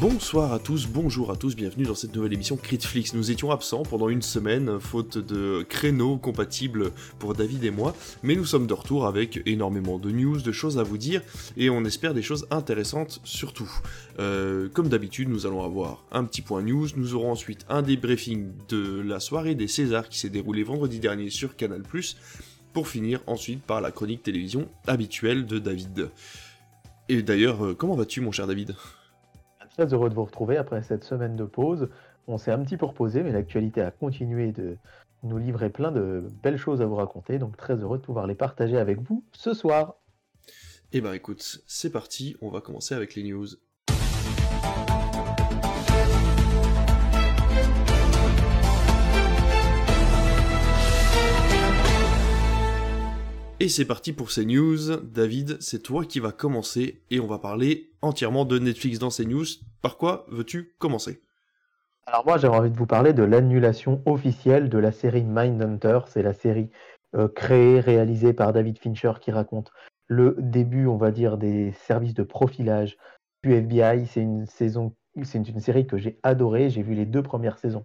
Bonsoir à tous, bonjour à tous, bienvenue dans cette nouvelle émission Critflix. Nous étions absents pendant une semaine, faute de créneaux compatibles pour David et moi, mais nous sommes de retour avec énormément de news, de choses à vous dire, et on espère des choses intéressantes surtout. Euh, comme d'habitude, nous allons avoir un petit point news, nous aurons ensuite un débriefing de la soirée des Césars qui s'est déroulée vendredi dernier sur Canal+, pour finir ensuite par la chronique télévision habituelle de David. Et d'ailleurs, euh, comment vas-tu mon cher David? Très heureux de vous retrouver après cette semaine de pause. On s'est un petit peu reposé, mais l'actualité a continué de nous livrer plein de belles choses à vous raconter. Donc très heureux de pouvoir les partager avec vous ce soir. Eh ben écoute, c'est parti, on va commencer avec les news. Et c'est parti pour ces. David, c'est toi qui vas commencer et on va parler entièrement de Netflix dans ces. Par quoi veux-tu commencer? Alors moi j'avais envie de vous parler de l'annulation officielle de la série Mindhunter. C'est la série euh, créée, réalisée par David Fincher qui raconte le début, on va dire, des services de profilage du FBI. C'est une série que j'ai adorée. J'ai vu les deux premières saisons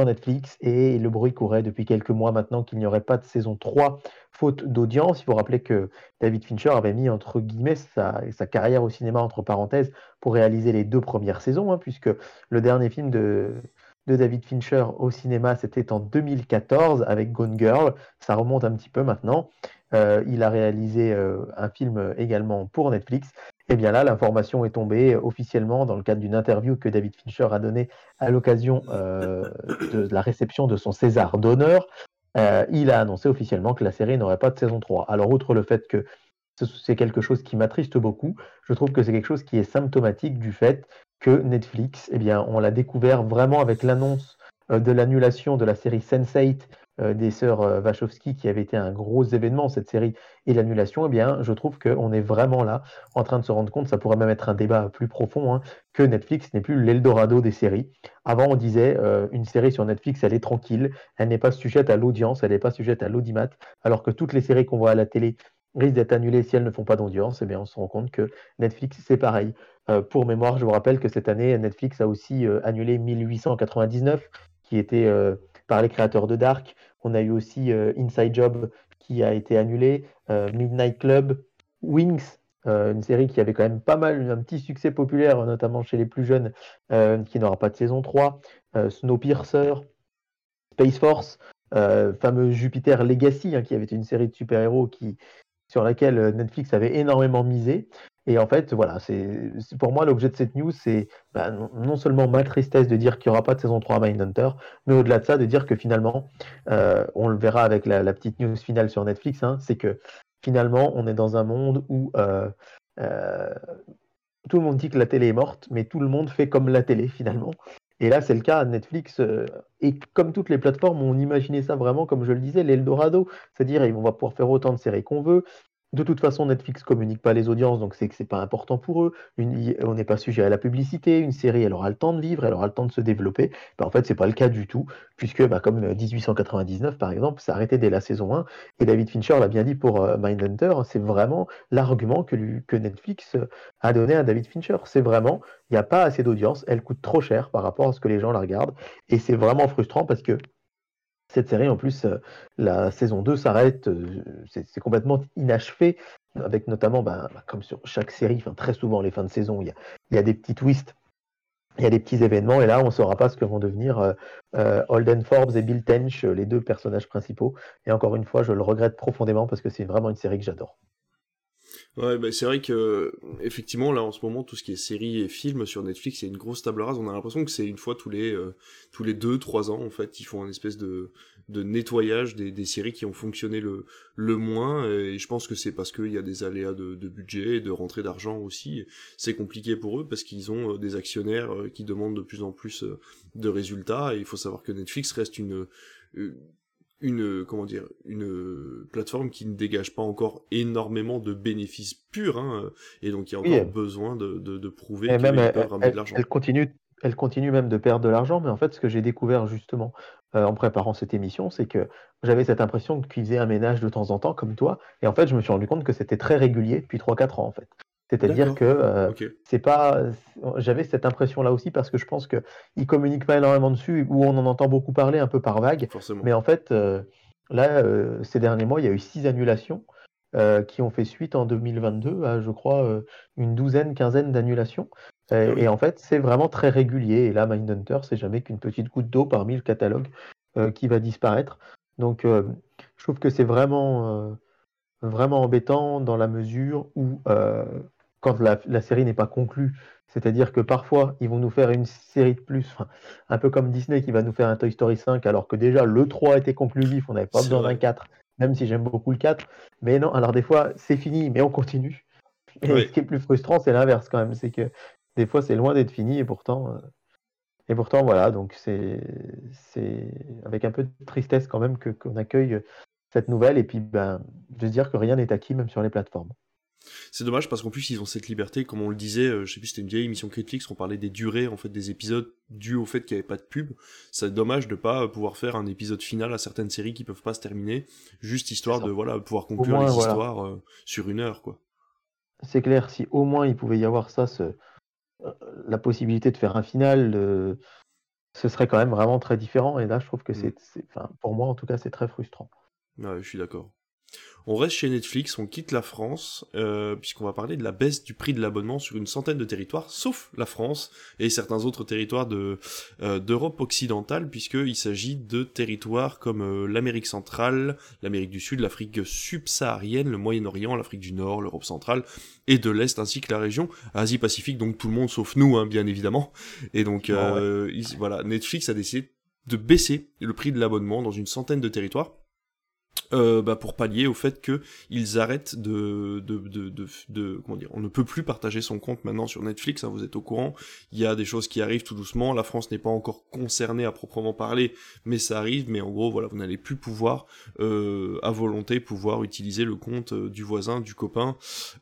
Netflix et le bruit courait depuis quelques mois maintenant qu'il n'y aurait pas de saison 3 faute d'audience. Il faut rappeler que David Fincher avait mis entre guillemets sa, carrière au cinéma entre parenthèses pour réaliser les deux premières saisons, hein, puisque le dernier film de David Fincher au cinéma, c'était en 2014 avec Gone Girl. Ça remonte un petit peu maintenant. Euh, il a réalisé euh, un film également pour Netflix. Et bien là, l'information est tombée officiellement dans le cadre d'une interview que David Fincher a donnée à l'occasion euh, de la réception de son César d'honneur. il a annoncé officiellement que la série n'aurait pas de saison 3. Alors, outre le fait que c'est quelque chose qui m'attriste beaucoup, je trouve que c'est quelque chose qui est symptomatique du fait que Netflix, eh bien, on l'a découvert vraiment avec l'annonce de l'annulation de la série Sense8 euh, des sœurs euh, Wachowski, qui avait été un gros événement, cette série, et l'annulation, eh bien, je trouve qu'on est vraiment là en train de se rendre compte, ça pourrait même être un débat plus profond, hein, que Netflix n'est plus l'Eldorado des séries. Avant, on disait, euh, une série sur Netflix, elle est tranquille, elle n'est pas sujette à l'audience, elle n'est pas sujette à l'audimat, alors que toutes les séries qu'on voit à la télé risquent d'être annulées si elles ne font pas d'audience, eh bien, on se rend compte que Netflix, c'est pareil. pour mémoire, je vous rappelle que cette année, Netflix a aussi annulé 1899, qui était les créateurs de Dark. On a eu aussi euh, Inside Job qui a été annulé, euh, Midnight Club, Wings, euh, une série qui avait quand même pas mal, un petit succès populaire, notamment chez les plus jeunes, qui n'aura pas de saison 3, Snowpiercer, Space Force, fameux Jupiter Legacy, hein, qui avait été une série de super-héros qui, sur laquelle Netflix avait énormément misé. Et en fait, voilà, c'est pour moi l'objet de cette news, c'est bah, non, seulement ma tristesse de dire qu'il n'y aura pas de saison 3 à Mindhunter, mais au-delà de ça, de dire que finalement, euh, on le verra avec la, petite news finale sur Netflix, hein, c'est que finalement, on est dans un monde où euh, euh, tout le monde dit que la télé est morte, mais tout le monde fait comme la télé finalement. Et là, c'est le cas. Netflix, et comme toutes les plateformes, on imaginait ça vraiment, comme je le disais, l'Eldorado. C'est-à-dire, on va pouvoir faire autant de séries qu'on veut. De toute façon, Netflix communique pas les audiences, donc c'est que c'est pas important pour eux. on n'est pas sujet à la publicité. Une série, elle aura le temps de vivre, elle aura le temps de se développer. Ben, en fait, c'est pas le cas du tout, puisque bah, comme 1899 par exemple, ça arrêté dès la saison 1. Et David Fincher l'a bien dit pour euh, Mindhunter, c'est vraiment l'argument que, que, Netflix a donné à David Fincher. C'est vraiment, il n'y a pas assez d'audience, elle coûte trop cher par rapport à ce que les gens la regardent, et c'est vraiment frustrant parce que cette série, en plus, euh, la saison 2 s'arrête, euh, c'est complètement inachevé, avec notamment, bah, bah, comme sur chaque série, très souvent les fins de saison, il y a, des petits twists, il y a des petits événements, et là, on ne saura pas ce que vont devenir euh, Holden Forbes et Bill Tench, les deux personnages principaux. Et encore une fois, je le regrette profondément parce que c'est vraiment une série que j'adore. Ouais, bah c'est vrai que effectivement là en ce moment tout ce qui est séries et films sur Netflix, c'est une grosse table rase. On a l'impression que c'est une fois tous les euh, tous les deux trois ans en fait, ils font un espèce de de nettoyage des, des séries qui ont fonctionné le le moins. Et je pense que c'est parce qu'il y a des aléas de, de budget, de rentrée d'argent aussi. C'est compliqué pour eux parce qu'ils ont euh, des actionnaires euh, qui demandent de plus en plus de résultats. Et il faut savoir que Netflix reste une une comment dire une plateforme qui ne dégage pas encore énormément de bénéfices purs hein, et donc il y a encore besoin de, de, prouver peuvent ramener de l'argent. Elle continue, elle continue même de perdre de l'argent, mais en fait ce que j'ai découvert justement euh, en préparant cette émission, c'est que j'avais cette impression qu'ils faisaient un ménage de temps en temps comme toi, et en fait je me suis rendu compte que c'était très régulier depuis 3-4 ans en fait. C'est-à-dire que c'est pas. J'avais cette impression-là aussi parce que je pense qu'ils communiquent pas énormément dessus, où on en entend beaucoup parler un peu par vague. Mais en fait, là, ces derniers mois, il y a eu six annulations qui ont fait suite en 2022 à, je crois, une douzaine, quinzaine d'annulations. Ah et, en fait, c'est vraiment très régulier. Et là, Mindhunter, c'est jamais qu'une petite goutte d'eau parmi le catalogue qui va disparaître. Donc, je trouve que c'est vraiment vraiment embêtant dans la mesure où quand la, série n'est pas conclue. C'est-à-dire que parfois, ils vont nous faire une série de plus, un peu comme Disney qui va nous faire un Toy Story 5, alors que déjà le 3 était conclusif, on n'avait pas besoin d'un 4, même si j'aime beaucoup le 4. Mais non, alors des fois, c'est fini, mais on continue. Et ce qui est plus frustrant, c'est l'inverse quand même. C'est que des fois, c'est loin d'être fini, et pourtant, euh, et pourtant voilà, donc c'est avec un peu de tristesse quand même qu'on accueille cette nouvelle, et puis ben, de se dire que rien n'est acquis, même sur les plateformes. C'est dommage parce qu'en plus ils ont cette liberté, comme on le disait, euh, je sais plus c'était une vieille émission Netflix, on parlait des durées en fait des épisodes dû au fait qu'il n'y avait pas de pub. C'est dommage de pas pouvoir faire un épisode final à certaines séries qui peuvent pas se terminer, juste histoire de voilà pouvoir conclure les histoires euh, sur une heure quoi. C'est clair, si au moins il pouvait y avoir ça, ce... Euh, la possibilité de faire un final, ce serait quand même vraiment très différent. Et là, je trouve que mm. c'est, enfin, pour moi en tout cas, c'est très frustrant. Ouais, je suis d'accord. On reste chez Netflix, on quitte la France, euh, puisqu'on va parler de la baisse du prix de l'abonnement sur une centaine de territoires, sauf la France et certains autres territoires de euh, d'Europe occidentale, puisqu'il s'agit de territoires comme euh, l'Amérique centrale, l'Amérique du Sud, l'Afrique subsaharienne, le Moyen-Orient, l'Afrique du Nord, l'Europe centrale et de l'Est, ainsi que la région Asie-Pacifique, donc tout le monde sauf nous, hein, bien évidemment. Et donc voilà, Netflix a décidé de baisser le prix de l'abonnement dans une centaine de territoires euh, bah, pour pallier au fait que ils arrêtent de, de, de, de, comment dire, on ne peut plus partager son compte maintenant sur Netflix, hein, vous êtes au courant, il y a des choses qui arrivent tout doucement, la France n'est pas encore concernée à proprement parler, mais ça arrive, mais en gros voilà, vous n'allez plus pouvoir euh, à volonté pouvoir utiliser le compte euh, du voisin, du copain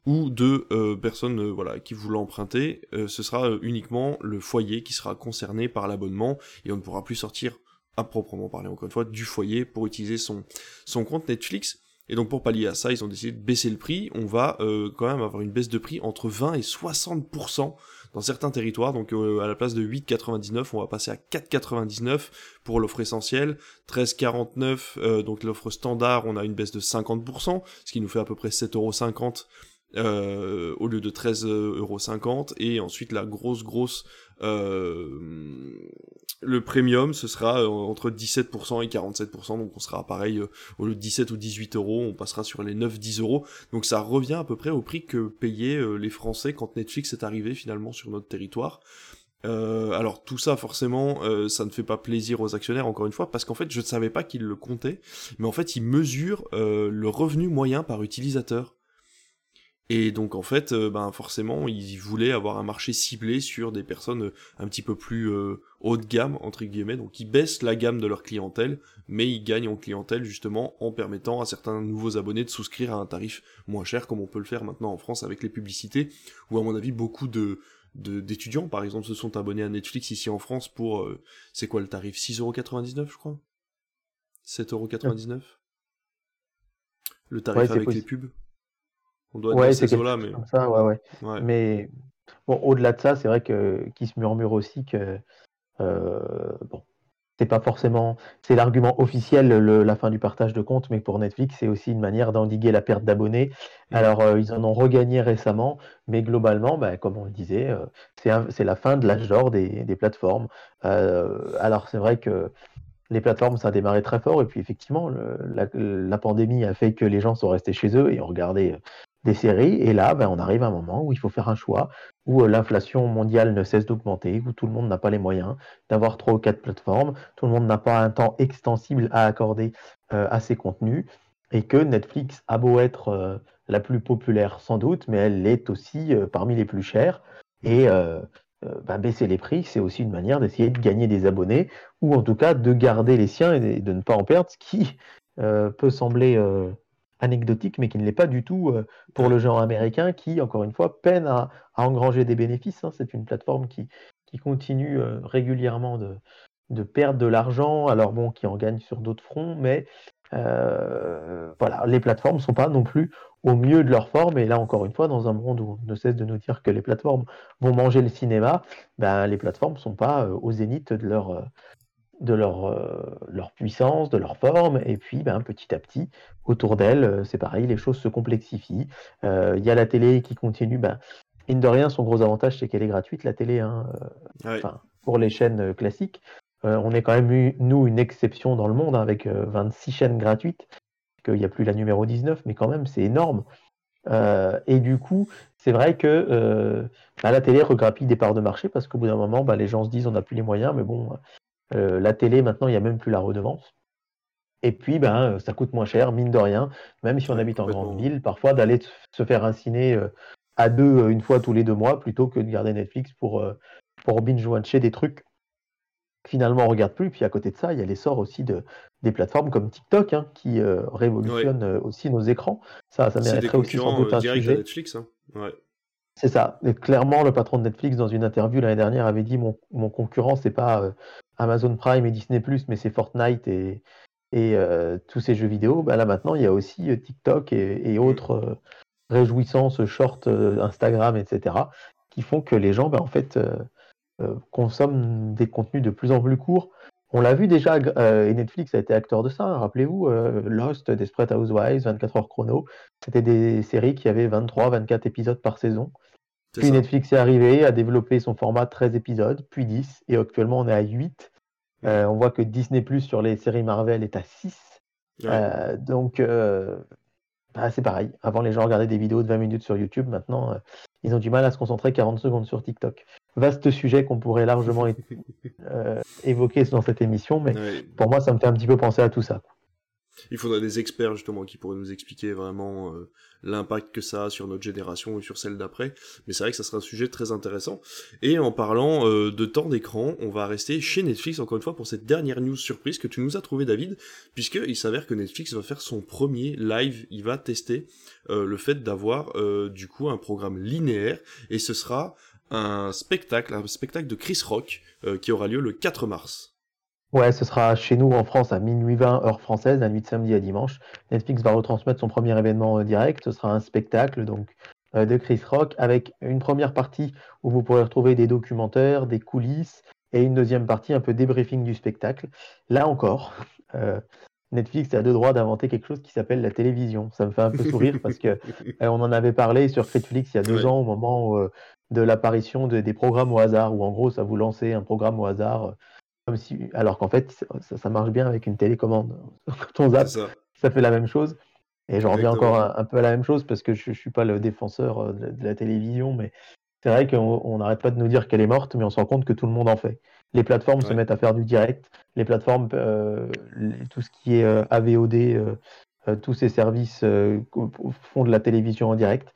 ou de euh, personnes voilà qui vous l'emprunter, ce sera uniquement le foyer qui sera concerné par l'abonnement et on ne pourra plus sortir proprement parler encore une fois, du foyer pour utiliser son, son compte Netflix. Et donc pour pallier à ça, ils ont décidé de baisser le prix. On va euh, quand même avoir une baisse de prix entre 20 et 60% dans certains territoires. Donc euh, à la place de 8,99, on va passer à 4,99 pour l'offre essentielle. 13,49, euh, donc l'offre standard, on a une baisse de 50%, ce qui nous fait à peu près 7,50€ euh, au lieu de 13,50€. Et ensuite la grosse grosse euh, le premium, ce sera euh, entre 17% et 47%, donc on sera pareil, au lieu de 17 ou 18 euros, on passera sur les 9-10 euros. Donc ça revient à peu près au prix que payaient les Français quand Netflix est arrivé finalement sur notre territoire. alors tout ça forcément ça ne fait pas plaisir aux actionnaires encore une fois parce qu'en fait je ne savais pas qu'ils le comptaient mais en fait ils mesurent le revenu moyen par utilisateur et donc en fait, euh, ben forcément, ils voulaient avoir un marché ciblé sur des personnes euh, un petit peu plus euh, haut de gamme entre guillemets. Donc ils baissent la gamme de leur clientèle, mais ils gagnent en clientèle justement en permettant à certains nouveaux abonnés de souscrire à un tarif moins cher, comme on peut le faire maintenant en France avec les publicités, ou à mon avis beaucoup de d'étudiants par exemple se sont abonnés à Netflix ici en France pour c'est quoi le tarif? 6,99€ je crois? 7,99€ le tarif avec les pubs? On doit ouais, c'est là mais... comme ça, ouais, ouais. Mais bon, au-delà de ça, c'est vrai que qui se murmure aussi que euh, bon, c'est pas forcément, c'est l'argument officiel, la fin du partage de compte, mais pour Netflix, c'est aussi une manière d'endiguer la perte d'abonnés. Mmh. Alors, euh, ils en ont regagné récemment, mais globalement, bah, comme on le disait, euh, c'est la fin de l'âge d'or des, des, plateformes. alors, c'est vrai que les plateformes, ça a démarré très fort, et puis effectivement, la, la, pandémie a fait que les gens sont restés chez eux et ont regardé des séries. Et là, ben, on arrive à un moment où il faut faire un choix, où euh, l'inflation mondiale ne cesse d'augmenter, où tout le monde n'a pas les moyens d'avoir trois ou quatre plateformes, tout le monde n'a pas un temps extensible à accorder euh, à ses contenus, et que Netflix a beau être euh, la plus populaire sans doute, mais elle est aussi parmi les plus chères. Et ben, baisser les prix, c'est aussi une manière d'essayer de gagner des abonnés, ou en tout cas de garder les siens et de ne pas en perdre, ce qui peut sembler anecdotique, mais qui ne l'est pas du tout euh, pour le genre américain, qui, encore une fois, peine à, engranger des bénéfices. Hein. C'est une plateforme qui, qui continue euh, régulièrement de, de, perdre de l'argent, alors bon, qui en gagne sur d'autres fronts, mais euh, voilà, les plateformes ne sont pas non plus au mieux de leur forme. Et là, encore une fois, dans un monde où on ne cesse de nous dire que les plateformes vont manger le cinéma, ben, les plateformes ne sont pas au zénith de leur, de leur, euh, leur puissance, de leur forme, et puis ben, petit à petit, autour d'elles, euh, c'est pareil, les choses se complexifient. Euh, il y a la télé qui continue, ben, mine de rien, son gros avantage, c'est qu'elle est gratuite, la télé, hein, pour les chaînes classiques. on est quand même, eu, nous, une exception dans le monde, hein, avec 26 chaînes gratuites, qu'il n'y a plus la numéro 19, mais quand même, c'est énorme. et du coup, c'est vrai que ben, la télé regrappille des parts de marché parce qu'au bout d'un moment, ben, les gens se disent on n'a plus les moyens, mais bon, euh, la télé, maintenant, il n'y a même plus la redevance. Et puis, ben, euh, ça coûte moins cher, mine de rien, même si on habite en grande ville, parfois d'aller se faire un ciné euh, à deux une fois tous les deux mois plutôt que de garder Netflix pour, pour binge-watcher des trucs finalement on regarde plus. Puis à côté de ça, il y a l'essor aussi de, des plateformes comme TikTok hein, qui révolutionnent aussi nos écrans. Ça, ça mériterait aussi sans doute un sujet. Netflix, hein. C'est ça. Et clairement, le patron de Netflix, dans une interview l'année dernière, avait dit mon, mon concurrent, c'est pas Amazon Prime et Disney mais c'est Fortnite et, et euh, tous ces jeux vidéo. Bah là maintenant, il y a aussi euh, TikTok et, mm. autres euh, réjouissances, short, Instagram, etc., qui font que les gens, bah, en fait, consomment des contenus de plus en plus courts. On l'a vu déjà, et Netflix a été acteur de ça. Hein, rappelez-vous, Lost, Desperate Housewives, 24 heures chrono, c'était des séries qui avaient 23, 24 épisodes par saison. Puis Netflix est arrivé, a développé son format 13 épisodes, puis 10, et actuellement on est à 8. Euh, on voit que Disney Plus sur les séries Marvel est à 6. Euh, donc euh, bah, c'est pareil. Avant les gens regardaient des vidéos de 20 minutes sur YouTube, maintenant ils ont du mal à se concentrer 40 secondes sur TikTok. Vaste sujet qu'on pourrait largement évoquer dans cette émission, mais pour moi ça me fait un petit peu penser à tout ça. Il faudrait des experts justement qui pourraient nous expliquer vraiment euh, l'impact que ça a sur notre génération et sur celle d'après. Mais c'est vrai que ça sera un sujet très intéressant. Et en parlant euh, de temps d'écran, on va rester chez Netflix encore une fois pour cette dernière news surprise que tu nous as trouvé David, puisqu'il s'avère que Netflix va faire son premier live. Il va tester euh, le fait d'avoir du coup un programme linéaire et ce sera un spectacle, un spectacle de Chris Rock qui aura lieu le 4 mars. Ouais, ce sera chez nous en France à minuit 20 heure française, la nuit de samedi à dimanche. Netflix va retransmettre son premier événement euh, direct. Ce sera un spectacle donc euh, de Chris Rock avec une première partie où vous pourrez retrouver des documentaires, des coulisses et une deuxième partie un peu débriefing du spectacle. Là encore, euh, Netflix a deux droits d'inventer quelque chose qui s'appelle la télévision. Ça me fait un peu sourire parce que on en avait parlé sur Netflix il y a deux ans au moment de l'apparition des programmes au hasard où en gros ça vous lançait un programme au hasard alors qu'en fait, ça, marche bien avec une télécommande. Quand on zappe, ça. fait la même chose. Et j'en reviens encore un, peu à la même chose parce que je ne suis pas le défenseur euh, de, la télévision, mais c'est vrai qu'on n'arrête pas de nous dire qu'elle est morte, mais on se rend compte que tout le monde en fait. Les plateformes se mettent à faire du direct. Les plateformes, euh, tout ce qui est euh, AVOD, tous ces services font de la télévision en direct.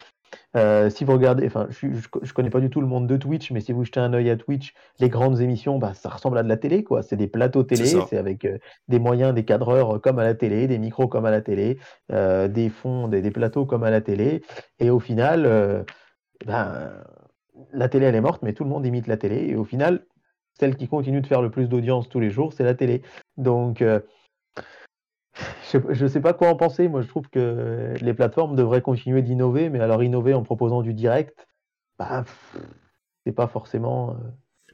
Euh, si vous regardez, enfin, je, je, connais pas du tout le monde de Twitch, mais si vous jetez un œil à Twitch, les grandes émissions, bah, ça ressemble à de la télé, quoi. C'est des plateaux télé, c'est avec euh, des moyens, des cadreurs comme à la télé, des micros comme à la télé, euh, des fonds, des, plateaux comme à la télé. Et au final, ben, la télé, elle est morte, mais tout le monde imite la télé. Et au final, celle qui continue de faire le plus d'audience tous les jours, c'est la télé. Donc, je ne sais pas quoi en penser. Moi, je trouve que les plateformes devraient continuer d'innover, mais alors innover en proposant du direct, bah, c'est pas forcément. Euh,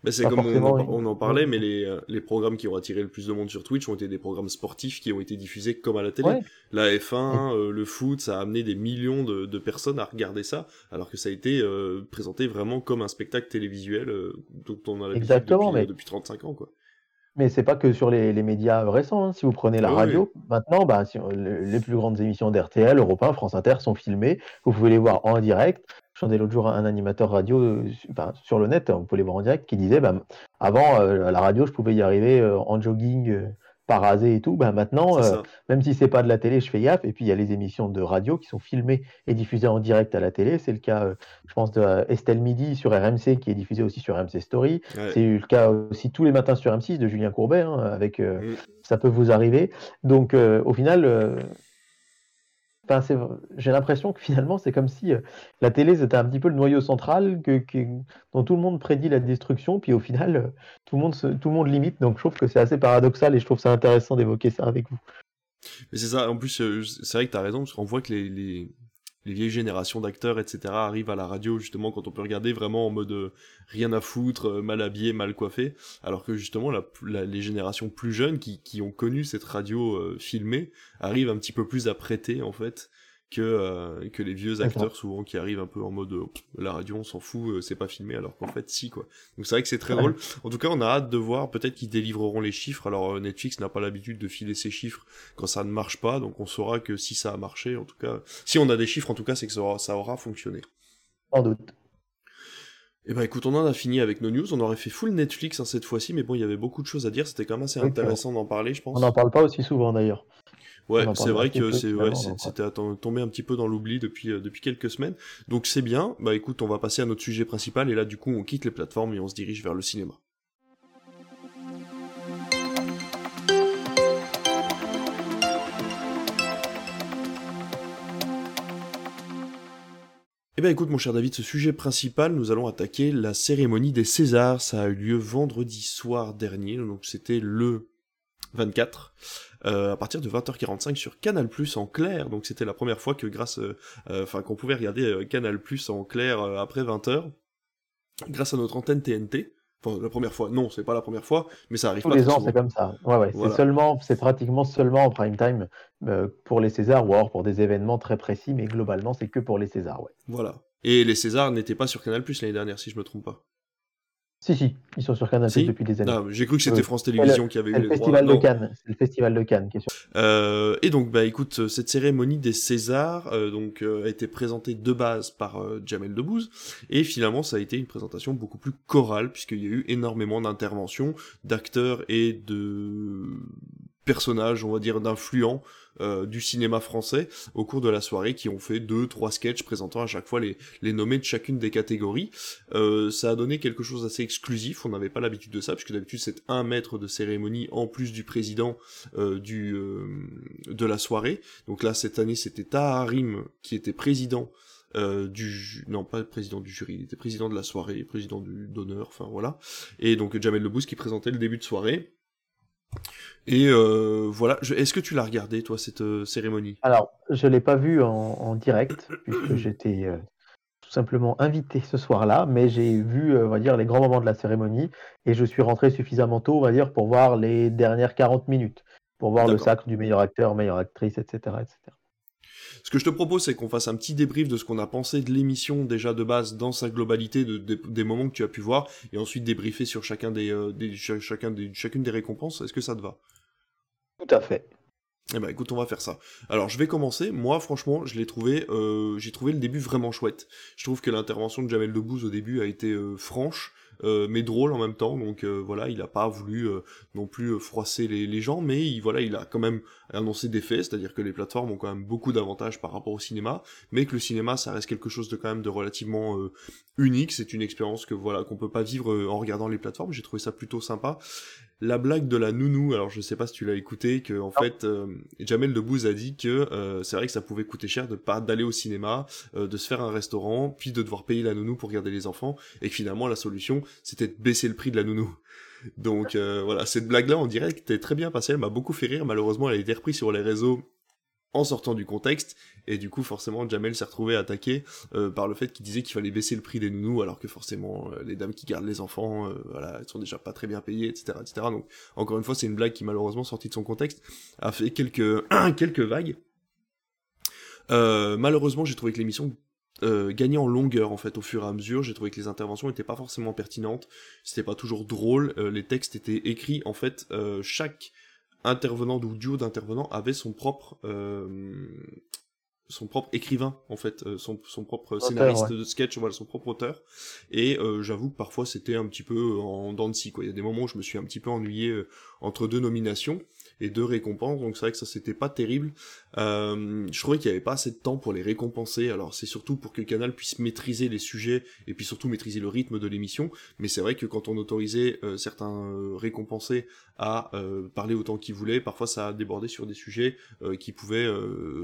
bah, c'est comme on en, parlait, mais les, euh, les, programmes qui ont attiré le plus de monde sur Twitch ont été des programmes sportifs qui ont été diffusés comme à la télé. La F1, euh, le foot, ça a amené des millions de, de, personnes à regarder ça, alors que ça a été présenté vraiment comme un spectacle télévisuel dont on a l'habitude depuis, depuis 35 ans. Quoi. Mais c'est pas que sur les, les médias récents. Hein. Si vous prenez la radio, maintenant, bah, les plus grandes émissions d'RTL, Europe 1, France Inter sont filmées. Vous pouvez les voir en direct. J'en ai l'autre jour un animateur radio euh, sur le net, on peut les voir en direct, qui disait bah, avant, euh, à la radio, je pouvais y arriver euh, en jogging rasé et tout, ben maintenant, euh, même si c'est pas de la télé, je fais gaffe. Et puis il y a les émissions de radio qui sont filmées et diffusées en direct à la télé. C'est le cas, euh, je pense, de euh, Estelle Midi sur RMC qui est diffusée aussi sur RMC Story. C'est le cas aussi tous les matins sur M6 de Julien Courbet. Hein, avec, mm. ça peut vous arriver. Donc au final j'ai l'impression que finalement, c'est comme si euh, la télé, c'était un petit peu le noyau central que, dont tout le monde prédit la destruction, puis au final, euh, tout, le monde limite. Donc je trouve que c'est assez paradoxal et je trouve ça intéressant d'évoquer ça avec vous. Mais c'est ça, en plus, euh, c'est vrai que tu as raison, parce qu'on voit que les vieilles générations d'acteurs, etc., arrivent à la radio, justement, quand on peut regarder vraiment en mode euh, rien à foutre, euh, mal habillé, mal coiffé, alors que justement, la, les générations plus jeunes qui, ont connu cette radio euh, filmée arrivent un petit peu plus à prêter, en fait, que, euh, que les vieux acteurs souvent qui arrivent un peu en mode la radio on s'en fout c'est pas filmé alors qu'en fait si quoi. Donc c'est vrai que c'est très drôle. En tout cas on a hâte de voir peut-être qu'ils délivreront les chiffres. Alors Netflix n'a pas l'habitude de filer ses chiffres quand ça ne marche pas. Donc on saura que si ça a marché en tout cas si on a des chiffres en tout cas c'est que ça aura, ça aura fonctionné. En doute. Eh ben écoute, on en a fini avec nos news. On aurait fait full Netflix hein, cette fois-ci, mais bon, il y avait beaucoup de choses à dire. C'était quand même assez intéressant d'en parler, je pense. On n'en parle pas aussi souvent d'ailleurs. Ouais, c'est vrai que c'est ouais, c'était tombé un petit peu dans l'oubli depuis euh, depuis quelques semaines. Donc c'est bien. Bah écoute, on va passer à notre sujet principal et là du coup on quitte les plateformes et on se dirige vers le cinéma. Eh bien écoute mon cher David, ce sujet principal, nous allons attaquer la cérémonie des Césars. Ça a eu lieu vendredi soir dernier, donc c'était le 24. Euh, à partir de 20h45 sur Canal Plus en clair. Donc c'était la première fois que grâce, euh, euh, enfin qu'on pouvait regarder Canal Plus en clair après 20h, grâce à notre antenne TNT. Enfin, la première fois, non, c'est pas la première fois, mais ça arrive Tous les ans, c'est comme ça. Ouais, ouais, c'est seulement, c'est pratiquement seulement en prime time pour les Césars ou alors pour des événements très précis, mais globalement, c'est que pour les Césars, ouais. Voilà. Et les Césars n'étaient pas sur Canal Plus l'année dernière, si je me trompe pas. Si, si, ils sont sur Canal depuis des années. J'ai cru que c'était France Télévisions qui avait eu le festival de Cannes. C'est le festival de Cannes qui est sur. Euh, et donc, bah écoute, cette cérémonie des Césars euh, donc euh, a été présentée de base par Jamel Debbouze et finalement ça a été une présentation beaucoup plus chorale puisqu'il y a eu énormément d'interventions d'acteurs et de personnages, on va dire, d'influents euh, du cinéma français au cours de la soirée qui ont fait deux, trois sketchs présentant à chaque fois les, les nommés de chacune des catégories. Euh, ça a donné quelque chose d'assez exclusif, on n'avait pas l'habitude de ça, puisque d'habitude c'est un maître de cérémonie en plus du président euh, du, de la soirée. Donc là, cette année, c'était Taharim qui était président du non pas président du jury, il était président de la soirée, président du d'honneur, enfin voilà. Et donc Jamel Lebouze qui présentait le début de soirée. Et euh, voilà, est-ce que tu l'as regardé, toi, cette euh, cérémonie? Alors, je ne l'ai pas vue en, direct, puisque j'étais euh, tout simplement invité ce soir-là, mais j'ai vu, on va dire, les grands moments de la cérémonie, et je suis rentré suffisamment tôt, on va dire, pour voir les dernières 40 minutes, pour voir le sacre du meilleur acteur, meilleure actrice, etc. etc. Ce que je te propose, c'est qu'on fasse un petit débrief de ce qu'on a pensé de l'émission déjà de base dans sa globalité, de, des moments que tu as pu voir, et ensuite débriefer sur chacun des, euh, chacun des, chacune des récompenses. Est-ce que ça te va? Tout à fait. Eh ben écoute, on va faire ça. Alors je vais commencer. Moi, franchement, je l'ai trouvé, euh, j'ai trouvé le début vraiment chouette. Je trouve que l'intervention de Jamel Debbouze au début a été euh, franche. Euh, mais drôle en même temps. Donc euh, voilà, il a pas voulu euh, non plus froisser les, gens, mais il, voilà, il a quand même annoncé des faits, c'est-à-dire que les plateformes ont quand même beaucoup d'avantages par rapport au cinéma, mais que le cinéma, ça reste quelque chose de quand même de relativement unique. C'est une expérience que voilà qu'on peut pas vivre en regardant les plateformes. J'ai trouvé ça plutôt sympa la blague de la nounou, alors je sais pas si tu l'as écouté, que en fait euh, Jamel Debbouze a dit que euh, c'est vrai que ça pouvait coûter cher de pas d'aller au cinéma, euh, de se faire un restaurant, puis de devoir payer la nounou pour garder les enfants, et que finalement la solution c'était de baisser le prix de la nounou. Donc voilà, cette blague-là en direct est très bien passée, elle m'a beaucoup fait rire, malheureusement elle a été reprise sur les réseaux en sortant du contexte, et du coup forcément Jamel s'est retrouvé attaqué euh, par le fait qu'il disait qu'il fallait baisser le prix des nounous, alors que forcément euh, les dames qui gardent les enfants, euh, voilà, elles sont déjà pas très bien payées, etc., etc. Donc encore une fois c'est une blague qui malheureusement sortie de son contexte a fait quelques quelques vagues. malheureusement j'ai trouvé que l'émission gagnait en longueur en fait au fur et à mesure. J'ai trouvé que les interventions n'étaient pas forcément pertinentes, c'était pas toujours drôle. les textes étaient écrits en fait chaque intervenant ou duo d'intervenants avait son propre euh, son propre écrivain en fait euh, son, son propre scénariste de sketch voilà son propre auteur. Et euh, j'avoue que parfois c'était un petit peu en dents de scie quoi. Il y a des moments où je me suis un petit peu ennuyé entre deux nominations et deux récompenses, donc c'est vrai que ça c'était pas terrible. Euh, je trouvais qu'il y avait pas assez de temps pour les récompenser, alors c'est surtout pour que canal puisse maîtriser les sujets et puis surtout maîtriser le rythme de l'émission, mais c'est vrai que quand on autorisait euh, certains euh, récompensés à parler autant qu'ils voulaient, parfois ça a débordé sur des sujets qui pouvaient,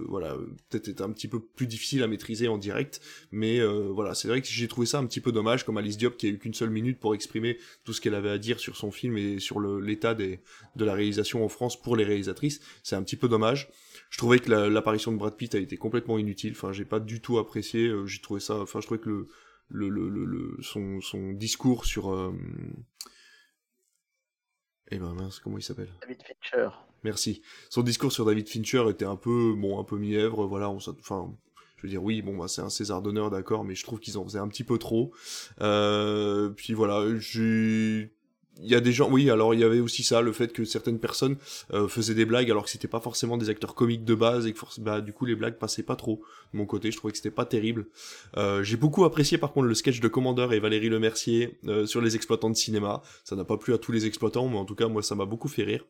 voilà, peut-être être un petit peu plus difficile à maîtriser en direct, mais voilà, c'est vrai que j'ai trouvé ça un petit peu dommage, comme Alice Diop qui a eu qu'une seule minute pour exprimer tout ce qu'elle avait à dire sur son film et sur l'état de la réalisation en France pour les réalisatrices, c'est un petit peu dommage. Je trouvais que l'apparition de Brad Pitt a été complètement inutile. Enfin, j'ai pas du tout apprécié. j'ai trouvé ça. Enfin, je trouvais que le le, le, le, son, son discours sur. Euh... Eh ben mince, comment il s'appelle? David Fincher. Merci. Son discours sur David Fincher était un peu, bon, un peu mièvre. Voilà, on, enfin, je veux dire, oui, bon, bah, c'est un César d'honneur, d'accord, mais je trouve qu'ils en faisaient un petit peu trop. Euh, puis voilà, j'ai il y a des gens, oui, alors il y avait aussi ça, le fait que certaines personnes euh, faisaient des blagues alors que c'était pas forcément des acteurs comiques de base et que bah, du coup les blagues passaient pas trop. De mon côté, je trouvais que c'était pas terrible. Euh, j'ai beaucoup apprécié par contre le sketch de Commandeur et Valérie Lemercier euh, sur les exploitants de cinéma. Ça n'a pas plu à tous les exploitants, mais en tout cas moi ça m'a beaucoup fait rire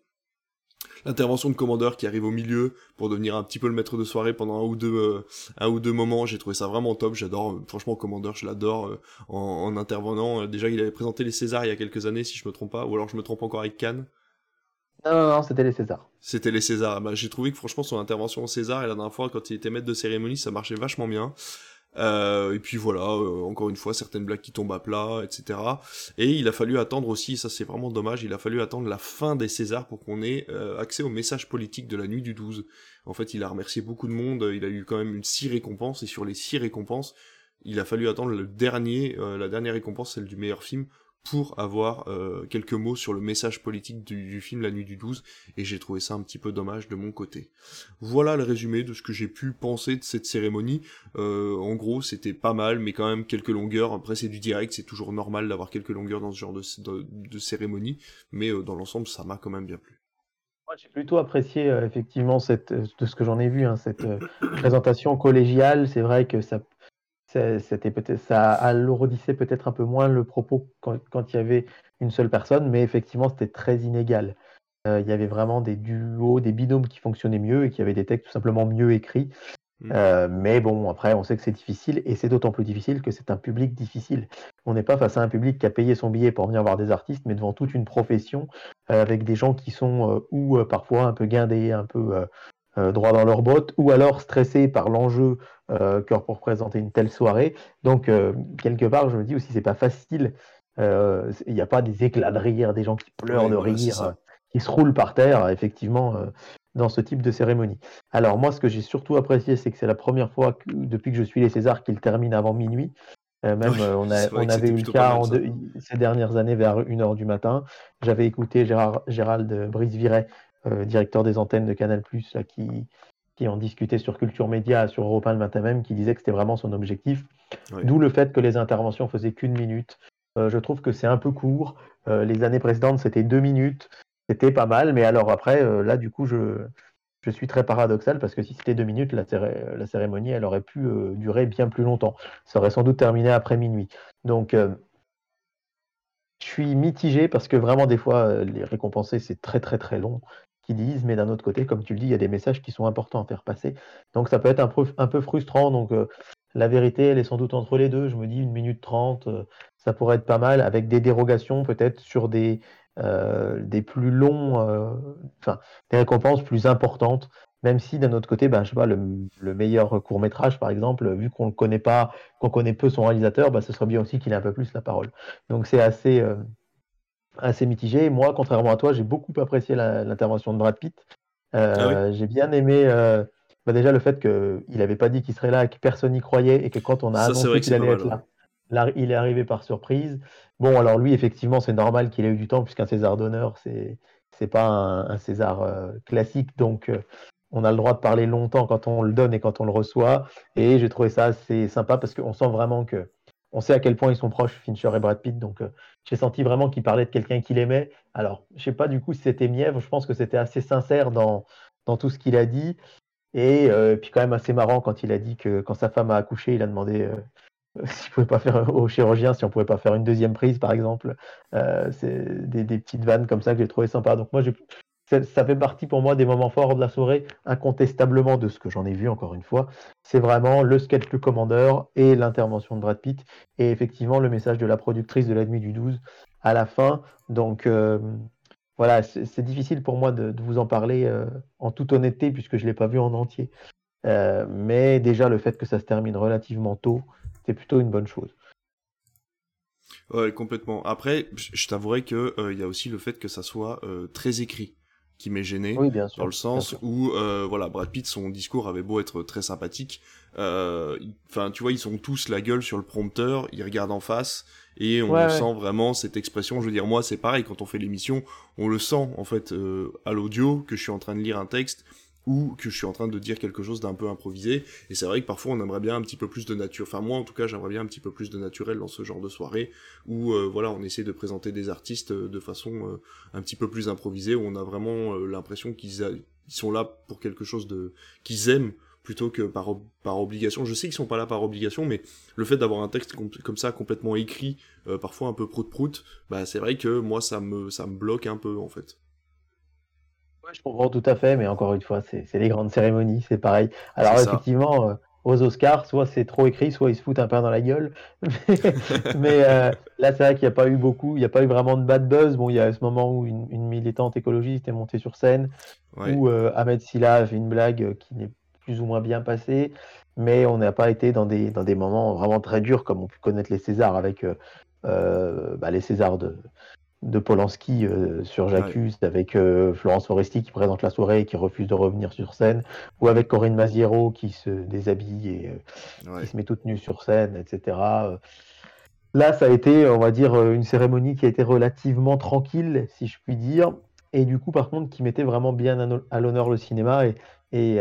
l'intervention de commandeur qui arrive au milieu pour devenir un petit peu le maître de soirée pendant un ou deux, euh, un ou deux moments. J'ai trouvé ça vraiment top. J'adore, euh, franchement, commandeur, je l'adore euh, en, intervenant. déjà, il avait présenté les Césars il y a quelques années, si je me trompe pas, ou alors je me trompe encore avec Cannes. Non, non, non, c'était les Césars. C'était les Césars. Bah, j'ai trouvé que franchement son intervention au César et la dernière fois quand il était maître de cérémonie, ça marchait vachement bien. Euh, et puis voilà, euh, encore une fois, certaines blagues qui tombent à plat, etc. Et il a fallu attendre aussi, ça c'est vraiment dommage, il a fallu attendre la fin des Césars pour qu'on ait euh, accès au message politique de la nuit du 12. En fait, il a remercié beaucoup de monde, il a eu quand même une six récompenses, et sur les six récompenses, il a fallu attendre le dernier, la dernière récompense, celle du meilleur film, pour avoir euh, quelques mots sur le message politique du, film La Nuit du 12, et j'ai trouvé ça un petit peu dommage de mon côté. Voilà le résumé de ce que j'ai pu penser de cette cérémonie. Euh, en gros, c'était pas mal, mais quand même quelques longueurs. Après, c'est du direct, c'est toujours normal d'avoir quelques longueurs dans ce genre de, cérémonie, mais euh, dans l'ensemble, ça m'a quand même bien plu. Moi, j'ai plutôt apprécié effectivement cette, de ce que j'en ai vu, hein, cette présentation collégiale. C'est vrai que ça c'était peut-être ça alourdissait peut-être un peu moins le propos quand, il y avait une seule personne, mais effectivement c'était très inégal. Euh, il y avait vraiment des duos, des binômes qui fonctionnaient mieux et qui avaient des textes tout simplement mieux écrits. Mmh. Euh, mais bon, après, on sait que c'est difficile et c'est d'autant plus difficile que c'est un public difficile. On n'est pas face à un public qui a payé son billet pour venir voir des artistes, mais devant toute une profession euh, avec des gens qui sont ou parfois un peu guindés, un peu euh, droit dans leurs bottes, ou alors stressés par l'enjeu euh, que pour présenter une telle soirée. Donc, euh, quelque part, je me dis aussi, c'est pas facile. Il n'y a pas des éclats de rire, des gens qui pleurent de rire, qui se roulent par terre, effectivement, dans ce type de cérémonie. Alors, moi, ce que j'ai surtout apprécié, c'est que c'est la première fois depuis que je suis les Césars qu'ils terminent avant minuit. même, on, avait eu le cas ces dernières années vers 1h du matin. J'avais écouté Gérard, Gérald Brice-Viret euh, directeur des antennes de Canal+, là, qui, qui en discutait sur Culture Média, sur Europe 1 le matin même, qui disait que c'était vraiment son objectif. D'où le fait que les interventions faisaient qu'une minute. Euh, je trouve que c'est un peu court. Euh, les années précédentes, c'était deux minutes. C'était pas mal, mais alors après, là, du coup, je, je suis très paradoxal parce que si c'était deux minutes, la, la, cérémonie, elle aurait pu durer bien plus longtemps. Ça aurait sans doute terminé après minuit. Donc, je suis mitigé parce que vraiment, des fois, les récompensés, c'est très, très, très long qui disent, mais d'un autre côté, comme tu le dis, il y a des messages qui sont importants à faire passer. Donc ça peut être un peu, un peu frustrant. Donc euh, la vérité, elle est sans doute entre les deux. Je me dis une minute trente, euh, ça pourrait être pas mal, avec des dérogations peut-être sur des, euh, des plus longs, enfin des récompenses plus importantes. Même si d'un autre côté, ben, je vois, le, le meilleur court métrage, par exemple, vu qu'on ne connaît pas, qu'on connaît peu son réalisateur, ben, ce serait bien aussi qu'il ait un peu plus la parole. Donc c'est assez, assez mitigé. Moi, contrairement à toi, j'ai beaucoup apprécié l'intervention de Brad Pitt. Euh, ah j'ai bien aimé euh, bah, déjà le fait qu'il n'avait pas dit qu'il serait là, que personne n'y croyait et que quand on a annoncé qu'il allait être là, il est arrivé par surprise. Bon, alors lui, effectivement, c'est normal qu'il ait eu du temps puisqu'un César d'honneur, c'est c'est pas un, César euh, classique, donc on a le droit de parler longtemps quand on le donne et quand on le reçoit. Et j'ai trouvé ça assez sympa parce qu'on sent vraiment que on sait à quel point ils sont proches, Fincher et Brad Pitt. Donc, euh, j'ai senti vraiment qu'il parlait de quelqu'un qu'il aimait. Alors, je sais pas du coup si c'était mièvre. Je pense que c'était assez sincère dans, tout ce qu'il a dit. Et euh, puis, quand même assez marrant quand il a dit que quand sa femme a accouché, il a demandé euh, s'il pouvait pas faire au chirurgien, si on pouvait pas faire une deuxième prise, par exemple. c'est des, des, petites vannes comme ça que j'ai trouvé sympa. Donc, moi, ça, fait partie pour moi des moments forts de la soirée, incontestablement de ce que j'en ai vu encore une fois. C'est vraiment le sketch du commandeur et l'intervention de Brad Pitt et effectivement le message de la productrice de la nuit du 12 à la fin. Donc euh, voilà, c'est difficile pour moi de, vous en parler euh, en toute honnêteté puisque je ne l'ai pas vu en entier. Euh, mais déjà le fait que ça se termine relativement tôt, c'est plutôt une bonne chose. Ouais, complètement. Après, je t'avouerai qu'il il y a aussi le fait que ça soit très écrit qui m'est gêné oui, bien sûr, dans le sens où euh, voilà Brad Pitt son discours avait beau être très sympathique euh, enfin tu vois ils sont tous la gueule sur le prompteur ils regardent en face et on sent vraiment cette expression je veux dire moi c'est pareil quand on fait l'émission on le sent en fait euh, à l'audio que je suis en train de lire un texte ou que je suis en train de dire quelque chose d'un peu improvisé. Et c'est vrai que parfois on aimerait bien un petit peu plus de nature. Enfin moi en tout cas j'aimerais bien un petit peu plus de naturel dans ce genre de soirée où euh, voilà on essaie de présenter des artistes euh, de façon euh, un petit peu plus improvisée où on a vraiment l'impression qu'ils sont là pour quelque chose de qu'ils aiment plutôt que par, par obligation. Je sais qu'ils sont pas là par obligation, mais le fait d'avoir un texte comme ça complètement écrit, parfois un peu prout-prout, bah c'est vrai que moi ça me ça me bloque un peu en fait je comprends tout à fait, mais encore une fois, c'est les grandes cérémonies, c'est pareil. Alors effectivement, euh, aux Oscars, soit c'est trop écrit, soit ils se foutent un peu dans la gueule. mais euh, là, c'est vrai qu'il n'y a pas eu beaucoup, il n'y a pas eu vraiment de bad buzz. Bon, il y a ce moment où une, militante écologiste est montée sur scène, où euh, Ahmed Silla a fait une blague qui n'est plus ou moins bien passée, mais on n'a pas été dans des, dans des moments vraiment très durs, comme on peut connaître les Césars avec bah, les Césars de, de Polanski euh, sur J'accuse avec euh, Florence Foresti qui présente la soirée et qui refuse de revenir sur scène, ou avec Corinne Maziero qui se déshabille et euh, qui se met toute nue sur scène, etc. Là, ça a été, on va dire, une cérémonie qui a été relativement tranquille, si je puis dire, et du coup, par contre, qui mettait vraiment bien à l'honneur le cinéma. Et, et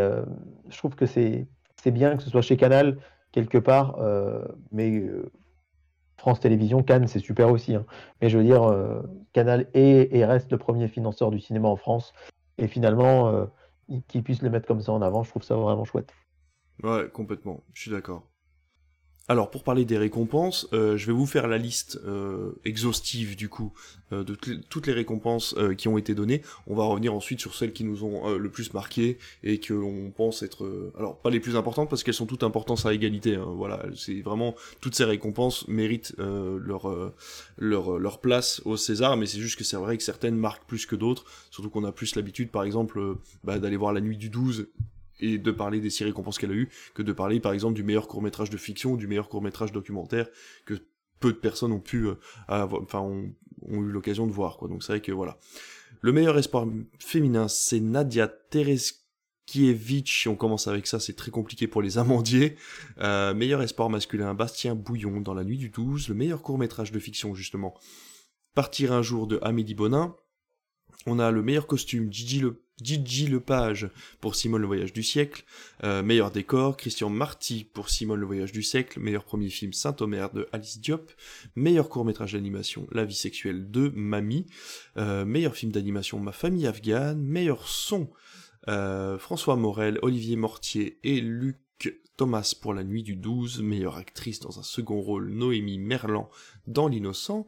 je trouve que c'est bien que ce soit chez Canal, quelque part, mais France Télévisions, Cannes, c'est super aussi. Hein. Mais je veux dire, euh, Canal est et reste le premier financeur du cinéma en France. Et finalement, euh, qu'ils puissent le mettre comme ça en avant, je trouve ça vraiment chouette. Ouais, complètement. Je suis d'accord. Alors pour parler des récompenses, euh, je vais vous faire la liste euh, exhaustive du coup euh, de toutes les récompenses qui ont été données. On va revenir ensuite sur celles qui nous ont le plus marqué et que l'on pense être, alors pas les plus importantes parce qu'elles sont toutes importantes à égalité. Hein, voilà, c'est vraiment toutes ces récompenses méritent leur leur leur place au César, mais c'est juste que c'est vrai que certaines marquent plus que d'autres. Surtout qu'on a plus l'habitude, par exemple, bah, d'aller voir la nuit du 12 et de parler des six récompenses qu'elle a eues, que de parler par exemple du meilleur court métrage de fiction du meilleur court métrage documentaire que peu de personnes ont pu euh, enfin ont, eu l'occasion de voir quoi. Donc c'est vrai que voilà. Le meilleur espoir féminin, c'est Nadia Tereskiewicz. On commence avec ça, c'est très compliqué pour les amandiers. Euh, meilleur espoir masculin, Bastien Bouillon dans La Nuit du 12. Le meilleur court métrage de fiction, justement. Partir un jour de Amélie Bonin. On a le meilleur costume, Gigi Le Gigi Lepage pour Simone le voyage du siècle, euh, meilleur décor, Christian Marty pour Simone le voyage du siècle, meilleur premier film Saint-Omer de Alice Diop, meilleur court-métrage d'animation La vie sexuelle de Mamie, euh, meilleur film d'animation Ma famille afghane, meilleur son euh, François Morel, Olivier Mortier et Luc Thomas pour La Nuit du 12, meilleure actrice dans un second rôle Noémie Merlan dans L'Innocent,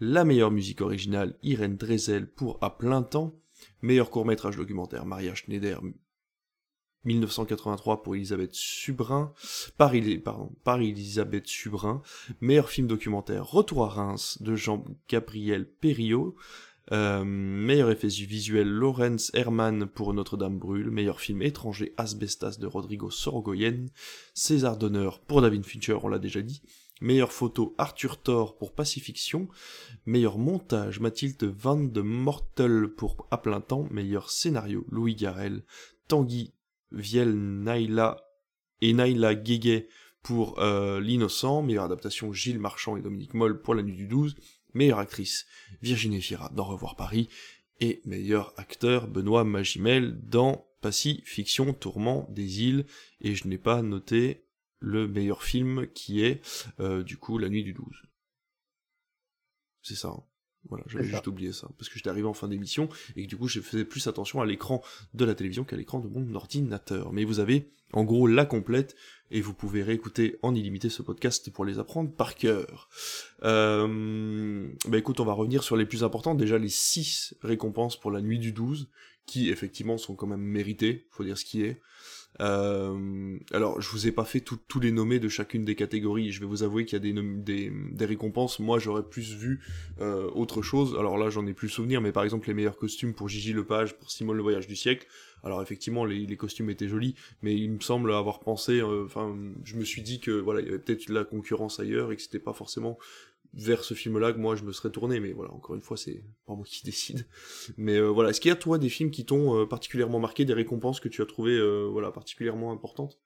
la meilleure musique originale Irène Drezel pour À plein temps, Meilleur court-métrage documentaire, Maria Schneider, 1983 pour Elisabeth Subrin, par, pardon, par Elisabeth Subrin, meilleur film documentaire, Retour à Reims de Jean-Gabriel Perriot, euh, meilleur effet visuel, Lorenz Herman pour Notre-Dame brûle, meilleur film étranger, Asbestas de Rodrigo Sorogoyen, César d'honneur pour David Fincher, on l'a déjà dit, Meilleure photo, Arthur Thor pour Pacifiction. Meilleur montage, Mathilde Van de Mortel pour À plein temps. Meilleur scénario, Louis Garel. Tanguy Viel Naila et Naila Guégué pour euh, L'Innocent. Meilleure adaptation, Gilles Marchand et Dominique Moll pour La Nuit du 12. Meilleure actrice, Virginie Fira dans Revoir Paris. Et meilleur acteur, Benoît Magimel dans Pacifiction, Tourment des îles. Et je n'ai pas noté le meilleur film qui est euh, du coup La Nuit du 12. C'est ça. Hein. Voilà, j'avais juste oublié ça, parce que j'étais arrivé en fin d'émission, et que du coup je faisais plus attention à l'écran de la télévision qu'à l'écran de mon ordinateur. Mais vous avez en gros la complète, et vous pouvez réécouter en illimité ce podcast pour les apprendre par cœur. Euh... Bah écoute, on va revenir sur les plus importants, déjà les 6 récompenses pour la nuit du 12, qui effectivement sont quand même méritées, faut dire ce qui est. Euh, alors, je vous ai pas fait tous les nommés de chacune des catégories. Je vais vous avouer qu'il y a des, des, des, récompenses. Moi, j'aurais plus vu euh, autre chose. Alors là, j'en ai plus souvenir, mais par exemple, les meilleurs costumes pour Gigi Lepage, pour Simone le Voyage du siècle. Alors effectivement, les, costumes étaient jolis, mais il me semble avoir pensé. Euh, enfin, je me suis dit que voilà, il y avait peut-être de la concurrence ailleurs et que c'était pas forcément vers ce film-là que moi je me serais tourné, mais voilà, encore une fois, c'est pas moi qui décide. Mais voilà, est-ce qu'il y a toi des films qui t'ont particulièrement marqué, des récompenses que tu as trouvées voilà, particulièrement importantes?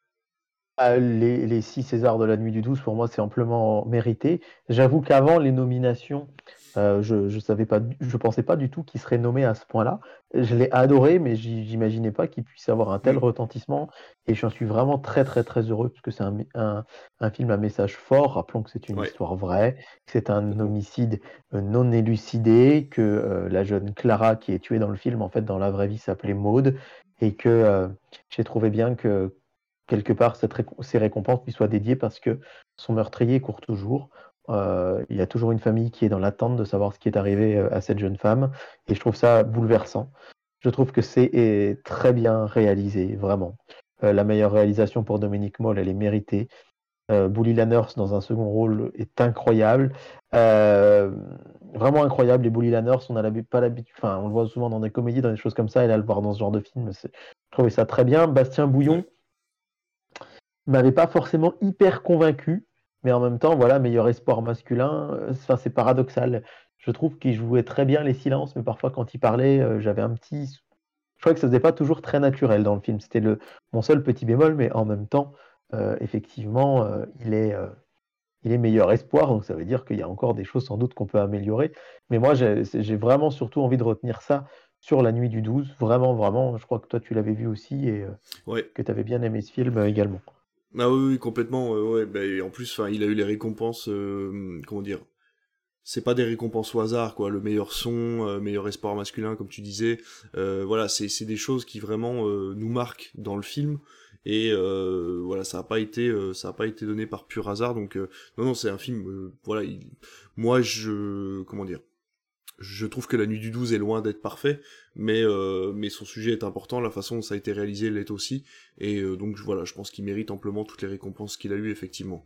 Ah, les, les six Césars de la nuit du 12, pour moi, c'est amplement mérité. J'avoue qu'avant les nominations, euh, je ne savais pas, je pensais pas du tout qu'il serait nommé à ce point-là. Je l'ai adoré, mais j'imaginais pas qu'il puisse avoir un tel retentissement. Et j'en suis vraiment très très très heureux parce que c'est un, un, un, film à message fort. Rappelons que c'est une histoire vraie, que c'est un homicide euh, non élucidé, que euh, la jeune Clara qui est tuée dans le film, en fait, dans la vraie vie, s'appelait Maude, et que j'ai trouvé bien que quelque part cette ces récompenses lui soient dédiées parce que son meurtrier court toujours. Euh, il y a toujours une famille qui est dans l'attente de savoir ce qui est arrivé euh, à cette jeune femme et je trouve ça bouleversant. Je trouve que c'est très bien réalisé, vraiment. Euh, la meilleure réalisation pour Dominique Moll, elle est méritée. Bully Lanners dans un second rôle est incroyable. vraiment incroyable. Et Bully Lanners, on a pas l'habitude, enfin, on le voit souvent dans des comédies, dans des choses comme ça, et là, le voir dans ce genre de film, je trouvais ça très bien. Bastien Bouillon, m'avait pas forcément hyper convaincu, mais en même temps, voilà, meilleur espoir masculin, euh, enfin, c'est paradoxal. Je trouve qu'il jouait très bien les silences, mais parfois quand il parlait, euh, j'avais un petit. Je crois que ça faisait pas toujours très naturel dans le film. C'était le mon seul petit bémol, mais en même temps, euh, effectivement, il est il est meilleur espoir, donc ça veut dire qu'il y a encore des choses sans doute qu'on peut améliorer. Mais moi, j'ai vraiment surtout envie de retenir ça sur la nuit du 12. Vraiment, vraiment, je crois que toi tu l'avais vu aussi et que tu avais bien aimé ce film également. Ah oui, complètement. Ouais, bah, en plus, il a eu les récompenses. Euh, comment dire C'est pas des récompenses au hasard, quoi. Le meilleur son, euh, meilleur espoir masculin, comme tu disais. Euh, voilà, c'est des choses qui vraiment nous marquent dans le film. Et voilà, ça a pas été, ça a pas été donné par pur hasard. Donc non, non, c'est un film. voilà, moi, je, comment dire je trouve que La Nuit du 12 est loin d'être parfait, mais, euh, mais son sujet est important, la façon dont ça a été réalisé l'est aussi, et euh, donc voilà, je pense qu'il mérite amplement toutes les récompenses qu'il a eues, effectivement.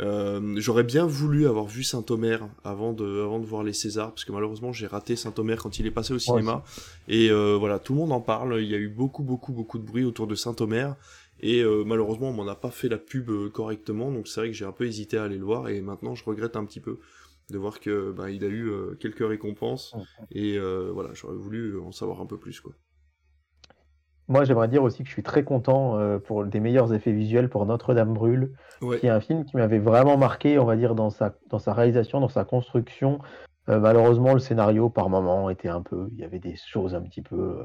Euh, j'aurais bien voulu avoir vu Saint-Omer avant de, avant de voir les Césars, parce que malheureusement j'ai raté Saint-Omer quand il est passé au cinéma, et voilà, tout le monde en parle, il y a eu beaucoup, beaucoup, beaucoup de bruit autour de Saint-Omer, et malheureusement on m'en a pas fait la pub correctement, donc c'est vrai que j'ai un peu hésité à aller le voir, et maintenant je regrette un petit peu de voir que ben, il a eu euh, quelques récompenses et euh, voilà j'aurais voulu en savoir un peu plus quoi. Moi j'aimerais dire aussi que je suis très content euh, pour des meilleurs effets visuels pour Notre-Dame brûle, qui est un film qui m'avait vraiment marqué on va dire dans sa dans sa réalisation, dans sa construction. malheureusement le scénario par moment était un peu, il y avait des choses un petit peu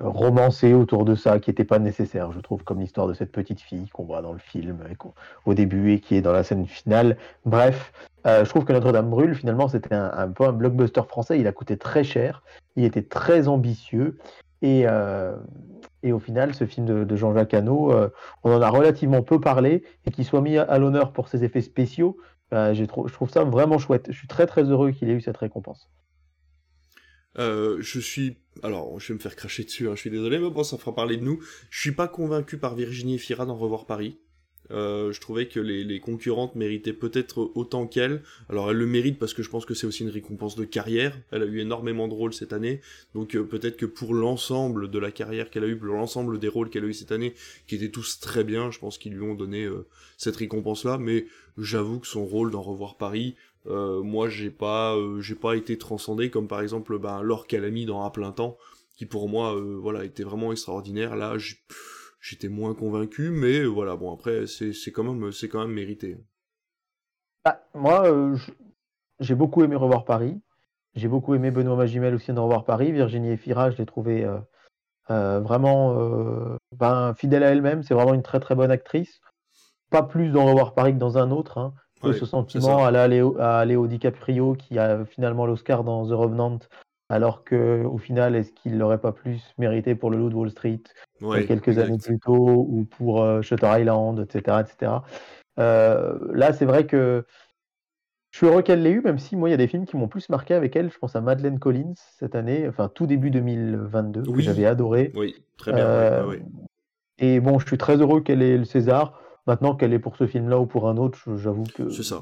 romancé autour de ça qui n'était pas nécessaire, je trouve, comme l'histoire de cette petite fille qu'on voit dans le film au début et qui est dans la scène finale. Bref, euh, je trouve que Notre-Dame brûle, finalement, c'était un, peu un blockbuster français. Il a coûté très cher, il était très ambitieux. Et, euh, et au final, ce film de, Jean-Jacques Hano, euh, on en a relativement peu parlé et qu'il soit mis à, l'honneur pour ses effets spéciaux, je trouve ça vraiment chouette. Je suis très très heureux qu'il ait eu cette récompense. Euh, je suis, alors je vais me faire cracher dessus, hein, je suis désolé, mais bon, ça fera parler de nous. Je suis pas convaincu par Virginie Fira d'en revoir Paris. Euh, je trouvais que les, les concurrentes méritaient peut-être autant qu'elle. Alors elle le mérite parce que je pense que c'est aussi une récompense de carrière. Elle a eu énormément de rôles cette année, donc euh, peut-être que pour l'ensemble de la carrière qu'elle a eu, pour l'ensemble des rôles qu'elle a eu cette année, qui étaient tous très bien, je pense qu'ils lui ont donné cette récompense-là. Mais j'avoue que son rôle d'en revoir Paris, euh, moi j'ai pas euh, j'ai pas été transcendé comme par exemple ben Laure Calamy dans À plein temps qui pour moi euh, voilà était vraiment extraordinaire. Là j'étais moins convaincu mais voilà bon après c'est quand même c'est quand même mérité. Bah, moi j'ai beaucoup aimé revoir Paris. J'ai beaucoup aimé Benoît Magimel aussi dans revoir Paris. Virginie Efira je l'ai trouvé vraiment ben, fidèle à elle-même. C'est vraiment une très très bonne actrice. Pas plus dans revoir Paris que dans un autre hein ce sentiment à, Léo, à Léo DiCaprio qui a finalement l'Oscar dans The Revenant, alors que au final, est-ce qu'il l'aurait pas plus mérité pour le Loup de Wall Street quelques années plus tôt ou pour euh, Shutter Island, etc., etc. Euh, là, c'est vrai que je suis heureux qu'elle l'ait eu, même si moi, il y a des films qui m'ont plus marqué avec elle. Je pense à Madeleine Collins cette année, enfin tout début 2022, que j'avais adoré. Oui, très bien. Euh, et bon, je suis très heureux qu'elle ait le César. Maintenant, qu'elle est pour ce film-là ou pour un autre, j'avoue que. C'est ça.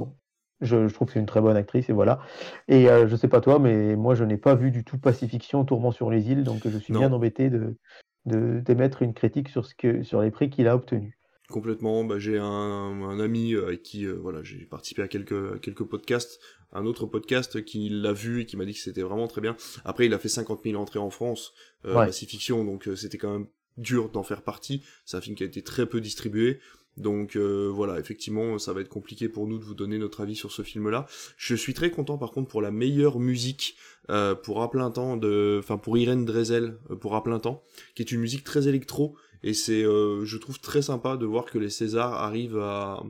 je, trouve que c'est une très bonne actrice et voilà. Et euh, je sais pas toi, mais moi je n'ai pas vu du tout Pacifiction, Tourment sur les îles, donc je suis bien embêté de d'émettre une critique sur ce que sur les prix qu'il a obtenus. complètement. Bah, j'ai un, ami avec qui voilà, j'ai participé à quelques, quelques podcasts, un autre podcast qui l'a vu et qui m'a dit que c'était vraiment très bien. Après, il a fait 50 000 entrées en France, euh, donc c'était quand même dur d'en faire partie. C'est un film qui a été très peu distribué. Donc euh, voilà, effectivement, ça va être compliqué pour nous de vous donner notre avis sur ce film-là. Je suis très content par contre pour la meilleure musique euh, pour à plein temps de, enfin pour Irène Drezel euh, pour à plein temps, qui est une musique très électro et c'est, je trouve très sympa de voir que les Césars arrivent à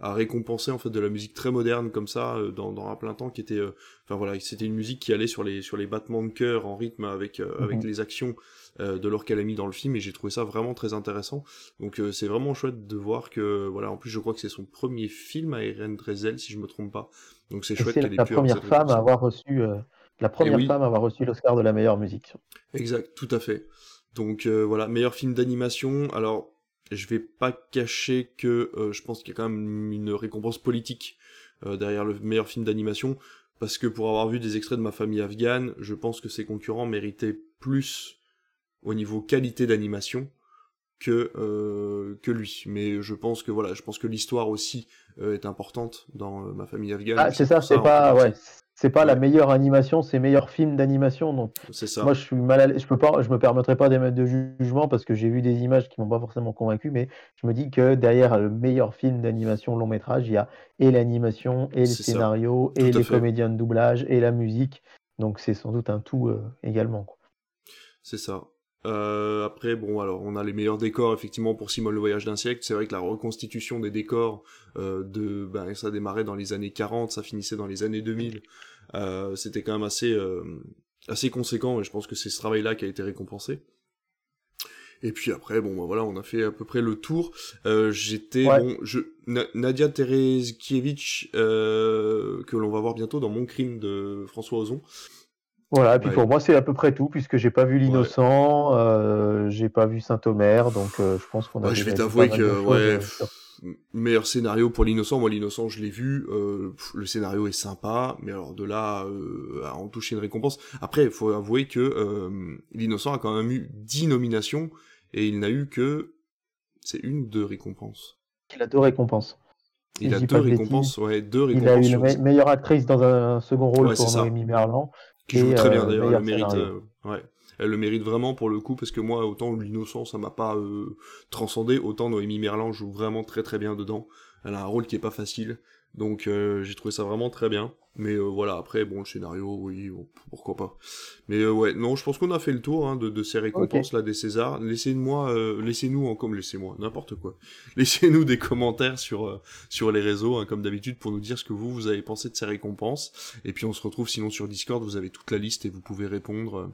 à récompenser en fait de la musique très moderne comme ça dans, dans un plein temps qui était enfin voilà c'était une musique qui allait sur les sur les battements de cœur en rythme avec avec mhm. les actions euh, de l'or qu'elle a mis dans le film et j'ai trouvé ça vraiment très intéressant. Donc euh, c'est vraiment chouette de voir que voilà, en plus je crois que c'est son premier film à Irene Drezel si je me trompe pas. Donc c'est chouette qu'elle ait la première femme à avoir reçu euh, la première femme à avoir reçu l'Oscar de la meilleure musique. Exact, tout à fait. Donc voilà, meilleur film d'animation. Alors je vais pas cacher que je pense qu'il y a quand même une récompense politique derrière le meilleur film d'animation, parce que pour avoir vu des extraits de ma famille afghane, je pense que ses concurrents méritaient plus au niveau qualité d'animation que euh, que lui. Mais je pense que voilà, je pense que l'histoire aussi euh, est importante dans euh, ma famille afghane. Ah, c'est ça, c'est pas ouais, c'est pas la meilleure animation, c'est meilleur film d'animation. Donc c'est ça. Moi, je suis mal à je peux pas, je me permettrai pas d'émettre de jugement parce que j'ai vu des images qui m'ont pas forcément convaincu, mais je me dis que derrière le meilleur film d'animation long métrage, il y a et l'animation, et le scénario, et les comédiens de doublage, et la musique. Donc c'est sans doute un tout également. C'est ça. Euh, après, bon, alors on a les meilleurs décors effectivement pour Simone le voyage d'un siècle. C'est vrai que la reconstitution des décors euh, de, ben, ça démarrait dans les années 40, ça finissait dans les années 2000. Euh, C'était quand même assez euh, assez conséquent et je pense que c'est ce travail-là qui a été récompensé. Et puis après, bon, ben, voilà, on a fait à peu près le tour. Euh, j'étais, bon, je, Nadia Terezkiewicz, que l'on va voir bientôt dans Mon crime de François Ozon. Voilà, et puis pour moi, c'est à peu près tout, puisque j'ai pas vu L'Innocent, euh, j'ai pas vu Saint-Omer, donc euh, je pense qu'on a. je vais t'avouer que, ouais, meilleur scénario pour L'Innocent, moi L'Innocent, je l'ai vu, euh, le scénario est sympa, mais alors de là à en toucher une récompense. Après, il faut avouer que L'Innocent a quand même eu 10 nominations, et il n'a eu que. C'est une ou deux récompenses Il a deux récompenses. Il a deux récompenses, ouais, deux récompenses. Il a eu meilleure actrice dans un second rôle pour Noémie Merlan qui joue très bien euh, d'ailleurs, elle mérite. Euh, ouais. Elle le mérite vraiment pour le coup parce que moi autant l'innocent ça m'a pas euh, transcendé autant Noémie Merlan joue vraiment très très bien dedans. Elle a un rôle qui est pas facile donc j'ai trouvé ça vraiment très bien. Mais voilà, après, bon, le scénario, oui, pourquoi pas. Mais ouais, non, je pense qu'on a fait le tour hein, de, de, ces récompenses là des Césars. Laissez-moi, laissez-nous en comme laissez-moi, n'importe quoi. Laissez-nous des commentaires sur sur les réseaux, hein, comme d'habitude, pour nous dire ce que vous vous avez pensé de ces récompenses. Et puis on se retrouve sinon sur Discord, vous avez toute la liste et vous pouvez répondre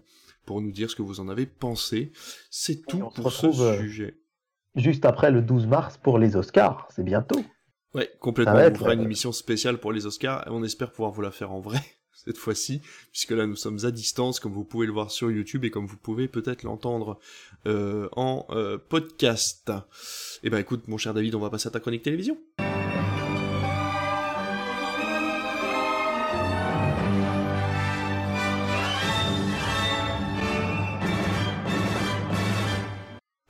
pour nous dire ce que vous en avez pensé. C'est tout pour ce sujet. Juste après le 12 mars pour les Oscars, c'est bientôt. Ouais, complètement. on fera une émission spéciale pour les Oscars et on espère pouvoir vous la faire en vrai cette fois-ci, puisque là nous sommes à distance, comme vous pouvez le voir sur YouTube et comme vous pouvez peut-être l'entendre euh, en euh, podcast. Eh ben écoute, mon cher David, on va passer à ta chronique télévision.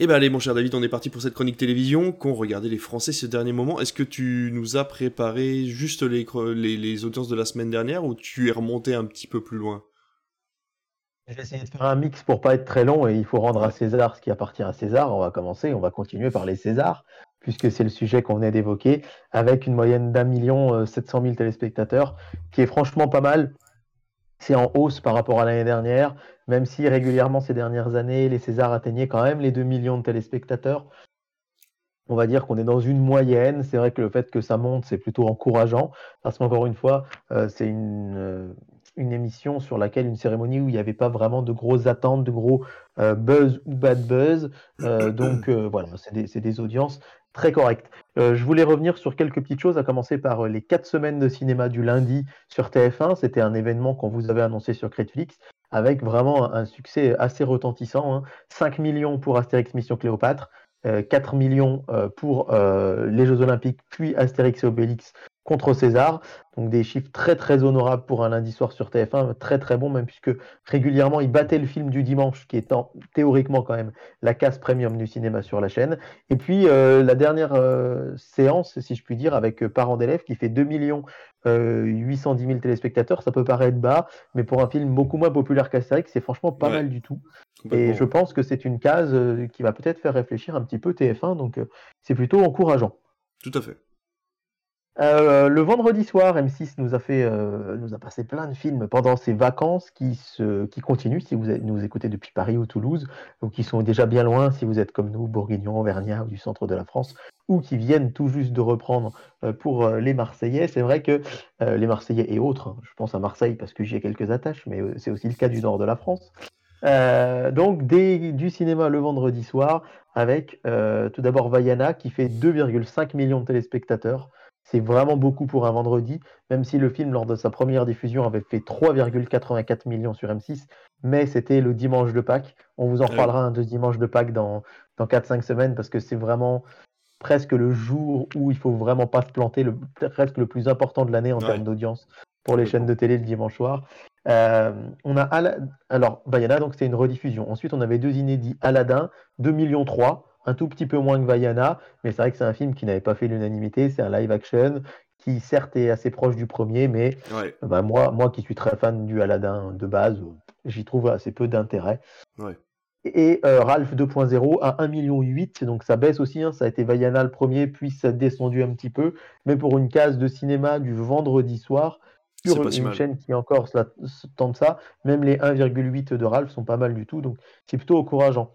Eh ben allez mon cher David, on est parti pour cette chronique télévision qu'ont regardé les Français ces derniers moments. Est-ce que tu nous as préparé juste les, audiences de la semaine dernière ou tu es remonté un petit peu plus loin? Je vais essayer de faire un mix pour pas être très long et il faut rendre à César ce qui appartient à César. On va commencer, on va continuer par les Césars puisque c'est le sujet qu'on venait d'évoquer avec une moyenne d'un million euh, sept cent mille téléspectateurs qui est franchement pas mal c'est en hausse par rapport à l'année dernière, même si régulièrement ces dernières années, les Césars atteignaient quand même les 2 millions de téléspectateurs. On va dire qu'on est dans une moyenne. C'est vrai que le fait que ça monte, c'est plutôt encourageant, parce qu'encore une fois, euh, c'est une, euh, une, émission sur laquelle, une cérémonie où il n'y avait pas vraiment de grosses attentes, de gros euh, buzz ou bad buzz. donc voilà, c'est des, audiences très correct. Euh, je voulais revenir sur quelques petites choses, à commencer par euh, les quatre semaines de cinéma du lundi sur TF1. C'était un événement qu'on vous avait annoncé sur Netflix, avec vraiment un, succès assez retentissant. 5 hein. millions pour Astérix Mission Cléopâtre, 4 euh, millions pour les Jeux Olympiques, puis Astérix et Obélix contre César. Donc des chiffres très très honorables pour un lundi soir sur TF1, très très bon même puisque régulièrement il battait le film du dimanche qui est théoriquement quand même la case premium du cinéma sur la chaîne. Et puis euh, la dernière euh, séance, si je puis dire, avec euh, Parents d'élèves qui fait 2 millions 810 000 téléspectateurs, ça peut paraître bas, mais pour un film beaucoup moins populaire qu'Astérix, c'est franchement pas mal du tout. Et je pense que c'est une case qui va peut-être faire réfléchir un petit peu TF1, donc c'est plutôt encourageant. Tout à fait. Euh, le vendredi soir, M6 nous a fait, euh, nous a passé plein de films pendant ses vacances qui se, qui continuent si vous nous écoutez depuis Paris ou Toulouse, ou qui sont déjà bien loin si vous êtes comme nous, Bourguignon, Auvergnat ou du centre de la France, ou qui viennent tout juste de reprendre euh, pour les Marseillais. C'est vrai que les Marseillais et autres, je pense à Marseille parce que j'y ai quelques attaches, mais c'est aussi le cas du nord de la France. donc du cinéma le vendredi soir avec tout d'abord Vaiana qui fait 2,5 millions de téléspectateurs. C'est vraiment beaucoup pour un vendredi, même si le film, lors de sa première diffusion, avait fait 3,84 millions sur M6, mais c'était le dimanche de Pâques. On vous en reparlera un de dimanche de Pâques dans, dans 4-5 semaines, parce que c'est vraiment presque le jour où il faut vraiment pas se planter, le, presque le plus important de l'année en termes d'audience pour les chaînes de télé le dimanche soir. Euh, on a alors Bayana, donc c'était une rediffusion. Ensuite, on avait deux inédits Aladdin, 2 millions 3 un tout petit peu moins que Vaiana, mais c'est vrai que c'est un film qui n'avait pas fait l'unanimité. C'est un live action qui, certes, est assez proche du premier, mais bah, moi, moi qui suis très fan du Aladdin de base, j'y trouve assez peu d'intérêt. Et euh, Ralph 2.0 à 1,8 million, donc ça baisse aussi. Hein. ça a été Vaiana le premier, puis ça a descendu un petit peu. Mais pour une case de cinéma du vendredi soir, sur une chaîne qui encore tente ça, même les 1,8 de Ralph sont pas mal du tout. Donc c'est plutôt encourageant.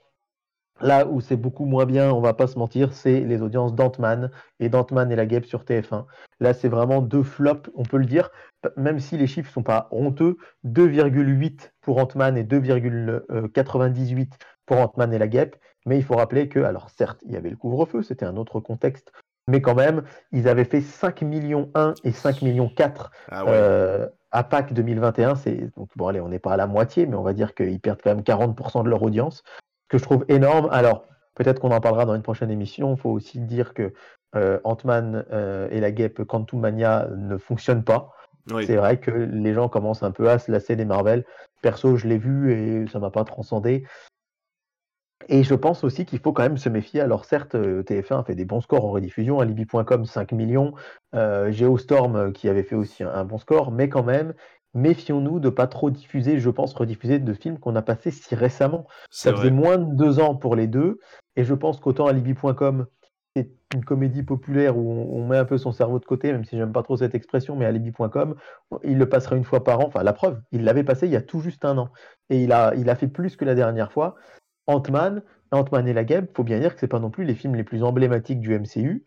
Là où c'est beaucoup moins bien, on va pas se mentir, c'est les audiences d'Ant-Man et d'Ant-Man et la Guêpe sur TF1. Là, c'est vraiment deux flops, on peut le dire, même si les chiffres sont pas honteux, 2,8 pour Ant-Man et 2,98 pour Ant-Man et la Guêpe. Mais il faut rappeler que, alors certes, il y avait le couvre-feu, c'était un autre contexte, mais quand même, ils avaient fait 5 millions 1 et 5 millions 4 ah euh, à Pâques 2021. C'est donc bon, allez, on n'est pas à la moitié, mais on va dire qu'ils perdent quand même 40% de leur audience que je trouve énorme. Alors, peut-être qu'on en parlera dans une prochaine émission. Il faut aussi dire que euh, Ant-Man euh, et la guêpe Quantum Mania ne fonctionnent pas. C'est vrai que les gens commencent un peu à se lasser des Marvel. Perso, je l'ai vu et ça m'a pas transcendé. Et je pense aussi qu'il faut quand même se méfier. Alors certes, euh, TF1 a fait des bons scores en rediffusion, Alibi.com 5 millions, Geostorm qui avait fait aussi un, bon score, mais quand même, méfions-nous de pas trop diffuser, je pense, rediffuser de films qu'on a passés si récemment. Ça faisait moins de deux ans pour les deux, et je pense qu'autant Alibi.com, c'est une comédie populaire où on, met un peu son cerveau de côté, même si j'aime pas trop cette expression, mais Alibi.com, il le passerait une fois par an. Enfin, la preuve, il l'avait passé il y a tout juste un an, et il a, il a fait plus que la dernière fois. Ant-Man, Ant-Man et la Guêpe, faut bien dire que c'est pas non plus les films les plus emblématiques du MCU.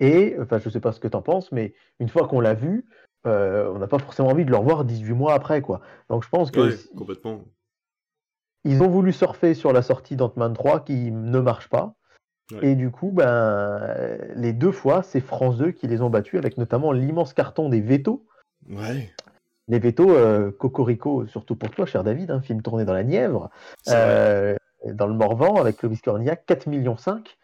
Et, enfin, je sais pas ce que tu en penses, mais une fois qu'on l'a vu, euh, on n'a pas forcément envie de le revoir 18 mois après, quoi. Donc je pense que complètement. ils ont voulu surfer sur la sortie d'Ant-Man 3 qui ne marche pas. Et du coup, ben, les deux fois, c'est France 2 qui les ont battus, avec notamment l'immense carton des vétos. Ouais. Les vétos, euh, Cocorico, surtout pour toi, cher David, un film tourné dans la Nièvre, euh, dans le Morvan, avec Clovis Cornillac, 4 millions 5.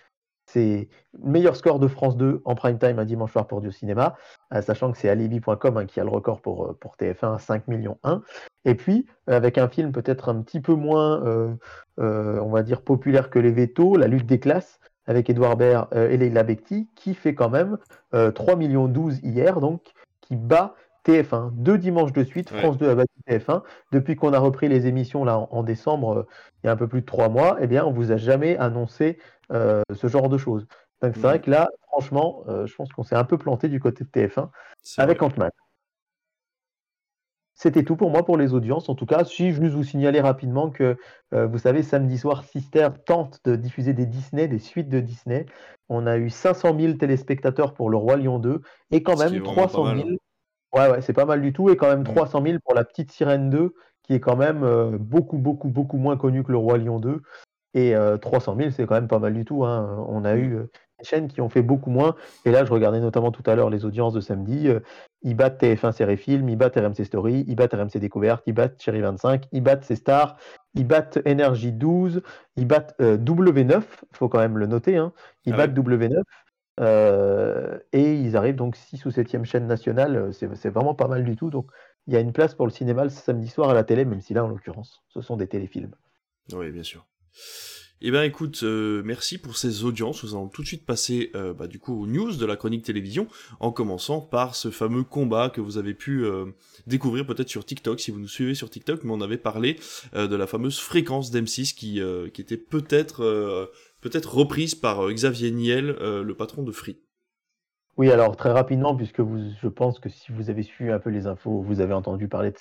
C'est meilleur score de France 2 en prime time un dimanche soir pour du cinéma, euh, sachant que c'est alibi.com hein, qui a le record pour, euh, pour TF1 5 millions 1. Et puis, avec un film peut-être un petit peu moins, euh, on va dire, populaire que Les Vétos, La lutte des classes, avec Edouard Baird et Leila Bekti, qui fait quand même 3 millions 12 hier, donc qui bat TF1. Deux dimanches de suite, France 2 a battu TF1. Depuis qu'on a repris les émissions là en, décembre, il y a un peu plus de trois mois, eh bien, on vous a jamais annoncé euh, ce genre de choses. Donc c'est vrai mmh. que là, franchement, euh, je pense qu'on s'est un peu planté du côté de TF1 avec Ant-Man. C'était tout pour moi pour les audiences. En tout cas, si je juste vous signaler rapidement que, euh, vous savez, samedi soir, Sister tente de diffuser des Disney, des suites de Disney. On a eu 500 000 téléspectateurs pour Le Roi Lion 2 et quand même 300 000. Ouais, ouais, c'est pas mal du tout. Et quand même 300 mmh. 000 pour La Petite Sirène 2, qui est quand même beaucoup, beaucoup, beaucoup moins connu que Le Roi Lion 2. Et 300 000, c'est quand même pas mal du tout. Hein. On a eu des chaînes qui ont fait beaucoup moins. Et là, je regardais notamment tout à l'heure les audiences de samedi. ils battent TF1 Série Film, ils battent RMC Story, ils battent RMC Découverte, ils battent Cherry 25, ils battent C Stars, ils battent Énergie 12, ils battent W9, il faut quand même le noter. Hein. Ils ah battent W9. et ils arrivent donc 6 ou 7e chaîne nationale. C'est vraiment pas mal du tout. Donc il y a une place pour le cinéma le samedi soir à la télé, même si là, en l'occurrence, ce sont des téléfilms. Oui, bien sûr. Eh bien écoute, euh, merci pour ces audiences. Nous allons tout de suite passer euh, bah, du coup aux news de la chronique télévision, en commençant par ce fameux combat que vous avez pu euh, découvrir peut-être sur TikTok, si vous nous suivez sur TikTok, mais on avait parlé de la fameuse fréquence d'M6 qui, était peut-être peut-être reprise par Xavier Niel, le patron de Free. Oui, alors très rapidement, puisque je pense que si vous avez suivi un peu les infos, vous avez entendu parler de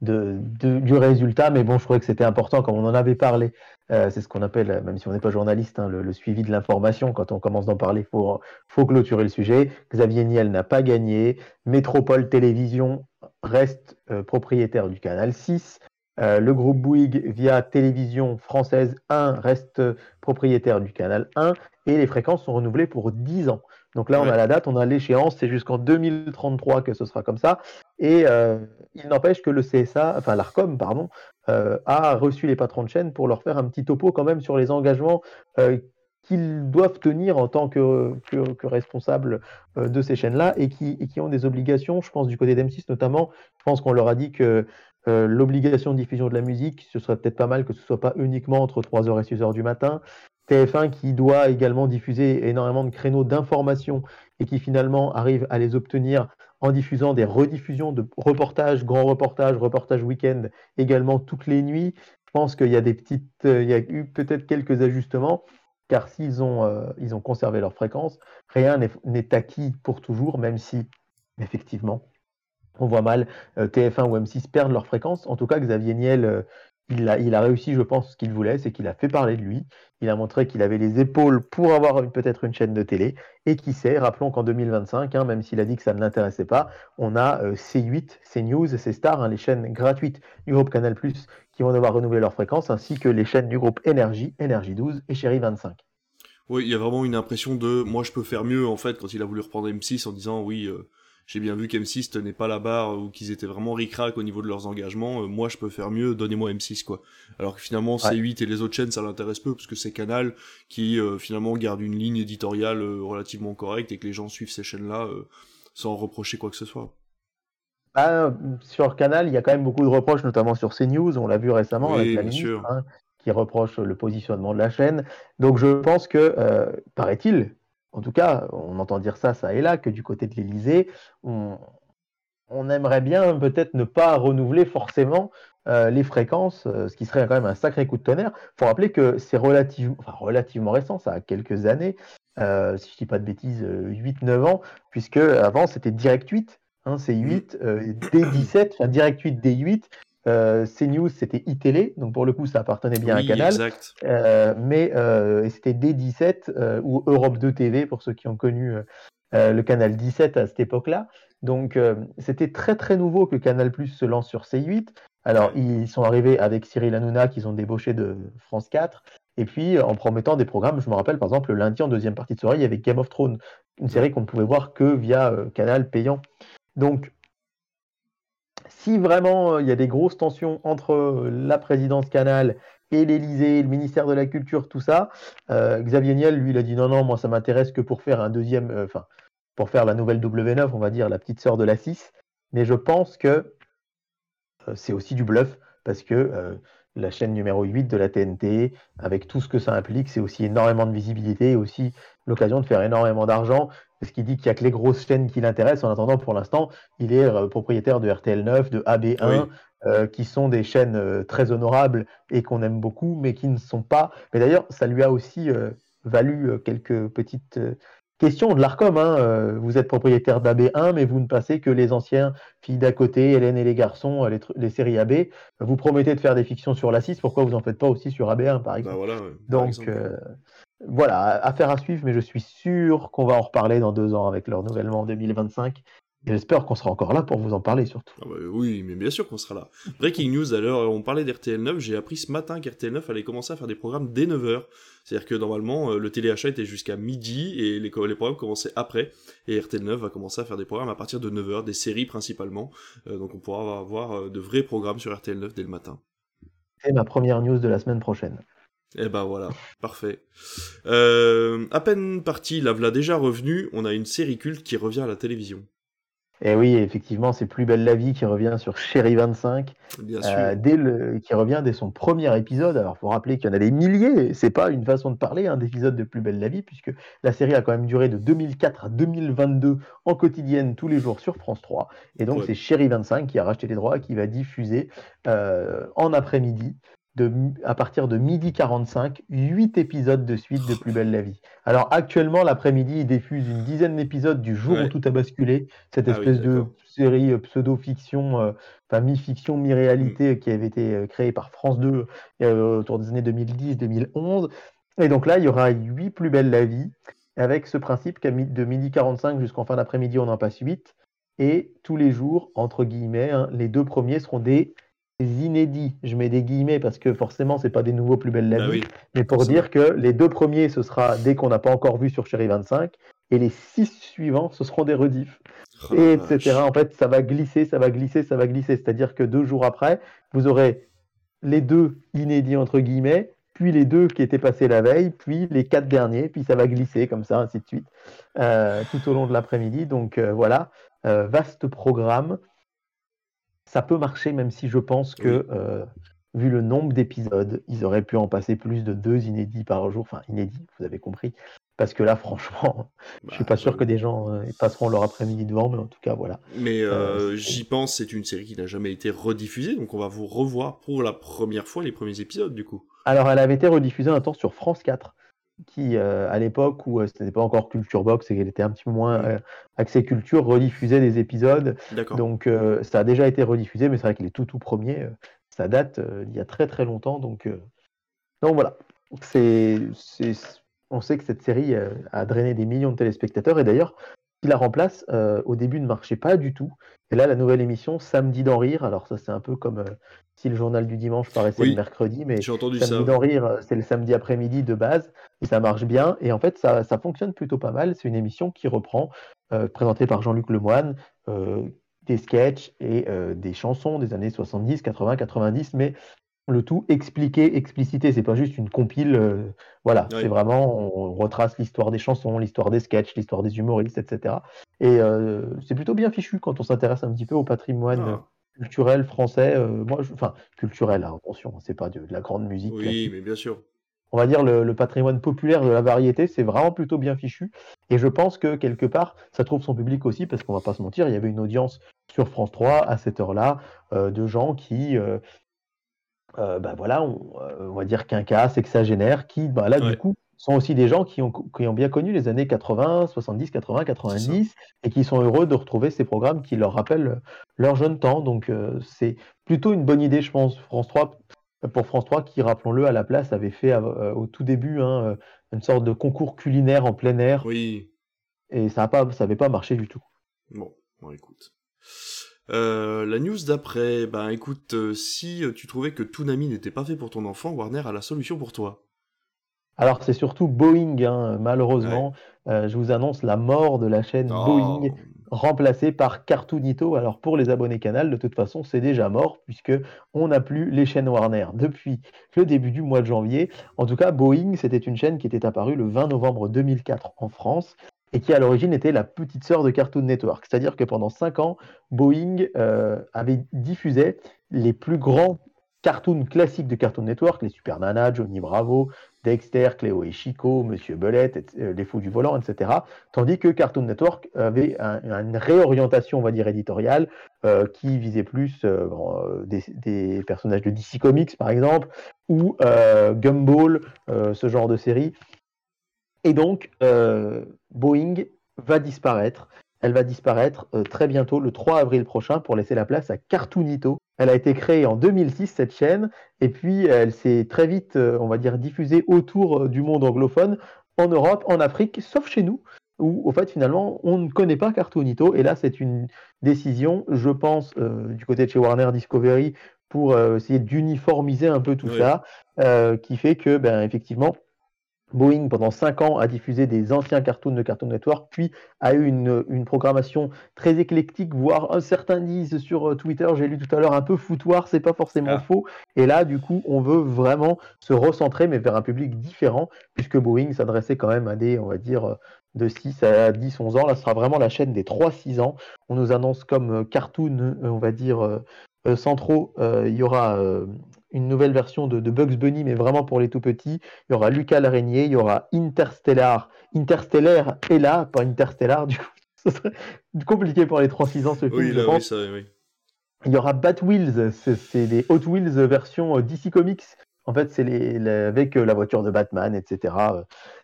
du résultat, mais bon, je trouvais que c'était important, comme on en avait parlé. Euh, c'est ce qu'on appelle, même si on n'est pas journaliste, hein, le, suivi de l'information. Quand on commence d'en parler, il faut, clôturer le sujet. Xavier Niel n'a pas gagné. Métropole Télévision reste euh, propriétaire du canal 6. Euh, le groupe Bouygues, via Télévision Française 1, reste propriétaire du canal 1. Et les fréquences sont renouvelées pour 10 ans. Donc là, on a la date, on a l'échéance, c'est jusqu'en 2033 que ce sera comme ça. Et euh, il n'empêche que le CSA, enfin l'ARCOM, pardon, euh, a reçu les patrons de chaîne pour leur faire un petit topo quand même sur les engagements euh, qu'ils doivent tenir en tant que, que, responsables de ces chaînes-là et qui, et qui, ont des obligations, je pense du côté d'M6 notamment, je pense qu'on leur a dit que l'obligation de diffusion de la musique, ce serait peut-être pas mal que ce soit pas uniquement entre 3h et 6h du matin, TF1 qui doit également diffuser énormément de créneaux d'information et qui finalement arrive à les obtenir en diffusant des rediffusions de reportages, grands reportages, reportages week-end également toutes les nuits. Je pense qu'il y a des petites, euh, il y a eu peut-être quelques ajustements, car s'ils ont, euh, ils ont conservé leur fréquence, rien n'est acquis pour toujours, même si effectivement on voit mal euh, TF1 ou M6 perdre leur fréquence. En tout cas, Xavier Niel il a, réussi, je pense, ce qu'il voulait, c'est qu'il a fait parler de lui. Il a montré qu'il avait les épaules pour avoir peut-être une chaîne de télé. Et qui sait, rappelons qu'en 2025, hein, même s'il a dit que ça ne l'intéressait pas, on a euh, C8, CNews, C-Star, hein, les chaînes gratuites du groupe Canal, qui vont devoir renouveler leur fréquence, ainsi que les chaînes du groupe Énergie, Énergie 12 et Chérie 25. Oui, il y a vraiment une impression de moi je peux faire mieux en fait quand il a voulu reprendre M6 en disant oui. Euh, j'ai bien vu qu'M6 tenait pas la barre ou qu'ils étaient vraiment ric-rac au niveau de leurs engagements. Euh, moi, je peux faire mieux, donnez-moi M6, quoi. Alors que finalement, C8 et les autres chaînes, ça l'intéresse peu, parce que c'est Canal qui, euh, finalement, garde une ligne éditoriale euh, relativement correcte et que les gens suivent ces chaînes-là sans reprocher quoi que ce soit. Bah, sur Canal, il y a quand même beaucoup de reproches, notamment sur CNews, on l'a vu récemment avec la ministre, hein, qui reproche le positionnement de la chaîne. Donc je pense que, paraît-il, en tout cas, on entend dire ça, ça et là, que du côté de l'Élysée, on, aimerait bien peut-être ne pas renouveler forcément euh, les fréquences, euh, ce qui serait quand même un sacré coup de tonnerre. Il faut rappeler que c'est relativement, relativement récent, ça a quelques années, euh, si je ne dis pas de bêtises, 8-9 ans, puisque avant c'était Direct 8, hein, c'est 8, D17, enfin Direct 8, D8, euh, CNews, c'était iTélé, donc pour le coup, ça appartenait bien à Canal. Exact. Euh, mais euh, c'était D17 euh, ou Europe 2 TV pour ceux qui ont connu le canal 17 à cette époque-là. Donc c'était très très nouveau que Canal Plus se lance sur C8. Alors ils sont arrivés avec Cyril Hanouna qu'ils ont débauché de France 4. Et puis en promettant des programmes, je me rappelle par exemple le lundi en deuxième partie de soirée, il y avait Game of Thrones, une série qu'on ne pouvait voir que via Canal payant. Donc si vraiment euh, il y a des grosses tensions entre euh, la présidence Canal et l'Elysée, le ministère de la Culture, tout ça, euh, Xavier Niel, lui, il a dit non, non, moi ça m'intéresse que pour faire un deuxième, enfin, pour faire la nouvelle W9, on va dire, la petite sœur de la 6. Mais je pense que c'est aussi du bluff, parce que la chaîne numéro 8 de la TNT, avec tout ce que ça implique, c'est aussi énormément de visibilité et aussi l'occasion de faire énormément d'argent parce qu'il dit qu'il n'y a que les grosses chaînes qui l'intéressent. En attendant, pour l'instant, il est euh, propriétaire de RTL9, de AB1, euh, qui sont des chaînes euh, très honorables et qu'on aime beaucoup, mais qui ne sont pas. Mais d'ailleurs, ça lui a aussi valu quelques petites questions de l'ARCOM. Hein. vous êtes propriétaire d'AB1, mais vous ne passez que les anciens filles d'à côté, Hélène et les garçons, les, séries AB. Vous promettez de faire des fictions sur la 6, pourquoi vous n'en faites pas aussi sur AB1, par bah exemple? Donc, voilà, affaire à suivre, mais je suis sûr qu'on va en reparler dans deux ans avec leur renouvellement en 2025. J'espère qu'on sera encore là pour vous en parler surtout. Ah bah oui, mais bien sûr qu'on sera là. Breaking news, alors on parlait d'RTL 9, j'ai appris ce matin qu'RTL 9 allait commencer à faire des programmes dès 9h. C'est-à-dire que normalement, euh, le téléachat était jusqu'à midi et les, les programmes commençaient après. Et RTL 9 va commencer à faire des programmes à partir de 9h, des séries principalement. Euh, donc on pourra avoir euh, de vrais programmes sur RTL 9 dès le matin. C'est ma première news de la semaine prochaine. Eh ben voilà, parfait. Euh, à peine parti, la voilà déjà revenu, on a une série culte qui revient à la télévision. Et oui, effectivement, c'est Plus belle la vie qui revient sur Chéri 25, Bien euh, dès le, qui revient dès son premier épisode. Alors, faut rappeler qu'il y en a des milliers. C'est pas une façon de parler hein, d'épisodes de Plus belle la vie, puisque la série a quand même duré de 2004 à 2022 en quotidienne tous les jours sur France 3. Et donc, Ouais. c'est Chéri 25 qui a racheté les droits et qui va diffuser euh, en après-midi. De, à partir de midi 45, 8 épisodes de suite de Plus belle la vie. Alors actuellement, l'après-midi, il diffuse une dizaine d'épisodes du jour Ouais. où tout a basculé, cette Ah oui, espèce de série euh, pseudo-fiction, euh, enfin mi-fiction, mi-réalité qui avait été euh, créée par France 2 euh, autour des années 2010-2011. Et donc là, il y aura 8 plus belles la vie, avec ce principe qu'à de midi 45 jusqu'en fin d'après-midi, on en passe 8. Et tous les jours, entre guillemets, hein, les deux premiers seront des inédits. Je mets des guillemets parce que forcément, c'est pas des nouveaux plus belles la Bah vie. oui. Mais pour dire que les deux premiers, ce sera dès qu'on n'a pas encore vu sur Chéri 25. Et les six suivants, ce seront des rediffs Oh la et vache. etc. En fait, ça va glisser, ça va glisser, ça va glisser. C'est-à-dire que deux jours après, vous aurez les deux inédits entre guillemets, puis les deux qui étaient passés la veille, puis les quatre derniers, puis ça va glisser comme ça, ainsi de suite, euh, tout au long de l'après-midi. Donc euh, voilà, euh, vaste programme. Ça peut marcher, même si je pense que, euh, vu le nombre d'épisodes, ils auraient pu en passer plus de deux inédits par jour. Enfin, inédits, vous avez compris. Parce que là, franchement, je suis Bah, pas sûr que j'avoue. des gens euh, passeront leur après-midi devant, mais en tout cas, voilà. Mais euh, j'y pense, c'est une série qui n'a jamais été rediffusée, donc on va vous revoir pour la première fois les premiers épisodes du coup. Alors, elle avait été rediffusée un temps sur France 4, qui, euh, à l'époque où euh, ce n'était pas encore Culture Box et qu'elle était un petit peu moins Mm. euh, axée culture, rediffusait des épisodes. Donc, euh, ça a déjà été rediffusé, mais c'est vrai que les tout tout premiers, ça date d'il y a très très longtemps. Donc, donc voilà. C'est, on sait que cette série a drainé des millions de téléspectateurs et d'ailleurs, qui la remplace, euh, au début ne marchait pas du tout. Et là, la nouvelle émission, Samedi d'en rire, alors ça c'est un peu comme euh, si le journal du dimanche paraissait Oui. le mercredi, mais. Samedi d'en rire, euh, c'est le samedi après-midi de base, et ça marche bien. Et en fait, ça, ça fonctionne plutôt pas mal. C'est une émission qui reprend, euh, présentée par Jean-Luc Lemoine, euh, des sketchs et euh, des chansons des années 70, 80, 90, mais le tout expliqué, explicité. C'est pas juste une compile. euh, voilà, c'est vraiment, on retrace l'histoire des chansons, l'histoire des sketchs, l'histoire des humoristes, etc. Et euh, c'est plutôt bien fichu quand on s'intéresse un petit peu au patrimoine Ah, culturel français. euh, moi, je- enfin, culturel, hein, attention, c'est pas de, de la grande musique. oui, classique. mais bien sûr. On va dire le, le patrimoine populaire de la variété, c'est vraiment plutôt bien fichu. Et je pense que quelque part, ça trouve son public aussi, parce qu'on va pas se mentir, il y avait une audience sur France 3 à cette heure-là euh, de gens qui, euh, bah voilà, on, euh, on va dire quinquas, sexagénaires, qui, bah là, Ouais. du coup, sont aussi des gens qui ont, qui ont bien connu les années 80, 70, 80, 90, et qui sont heureux de retrouver ces programmes qui leur rappellent leur jeune temps. Donc, euh, c'est plutôt une bonne idée, je pense, France 3, pour France 3, qui, rappelons-le, à la place, avait fait euh, au tout début hein, euh, une sorte de concours culinaire en plein air, Oui. et ça n'avait pas marché du tout. Bon, bon écoute. Euh, la news d'après, ben écoute, euh, si euh, tu trouvais que Toonami n'était pas fait pour ton enfant, Warner a la solution pour toi. Alors, c'est surtout Boeing, hein, malheureusement. Euh, je vous annonce la mort de la chaîne Oh, Boeing. remplacé par Cartoonito. Alors pour les abonnés Canal, de toute façon, c'est déjà mort puisque on n'a plus les chaînes Warner depuis le début du mois de janvier. En tout cas, Boeing, c'était une chaîne qui était apparue le 20 novembre 2004 en France et qui à l'origine était la petite sœur de Cartoon Network. C'est-à-dire que pendant cinq ans, Boeing euh, avait diffusé les plus grands cartoons classiques de Cartoon Network, les Super Nana, Johnny Bravo, Dexter, Cléo et Chico, Monsieur Belette, et- Les Fous du Volant, etc. Tandis que Cartoon Network avait un- une réorientation, on va dire, éditoriale, euh, qui visait plus euh, des, des personnages de DC Comics, par exemple, ou Gumball, ce genre de série. Et donc, euh, Boeing va disparaître. Elle va disparaître euh, très bientôt, le 3 avril prochain, pour laisser la place à Cartoonito. Elle a été créée en 2006, cette chaîne, et puis elle s'est très vite, euh, on va dire, diffusée autour du monde anglophone, en Europe, en Afrique, sauf chez nous, où, au fait, finalement, on ne connaît pas Cartoonito. Et là, c'est une décision, je pense, du côté de chez Warner Discovery, pour essayer d'uniformiser un peu tout Oui. ça, qui fait que, ben, effectivement, Boeing, pendant 5 ans, a diffusé des anciens cartoons de Cartoon Network, puis a eu une, programmation très éclectique, voire certains disent sur euh, Twitter, j'ai lu tout à l'heure, un peu foutoir, c'est pas forcément ah. faux. Et là, du coup, on veut vraiment se recentrer, mais vers un public différent, puisque Boeing s'adressait quand même à des, on va dire, euh, de 6 à 10, 11 ans. Là, ce sera vraiment la chaîne des 3-6 ans. On nous annonce comme euh, cartoon, on va dire, centraux, il y aura une nouvelle version de, Bugs Bunny, mais vraiment pour les tout petits. Il y aura Lucas l'araignée, il y aura Interstellar. Interstellar est là, pas Interstellar, du coup, ce serait compliqué pour les 3-6 ans ce film. Oui, là, oui, ça, oui. Il y aura Batwheels, c'est les Hot Wheels version euh, DC Comics. En fait, c'est les, avec euh, la voiture de Batman, etc.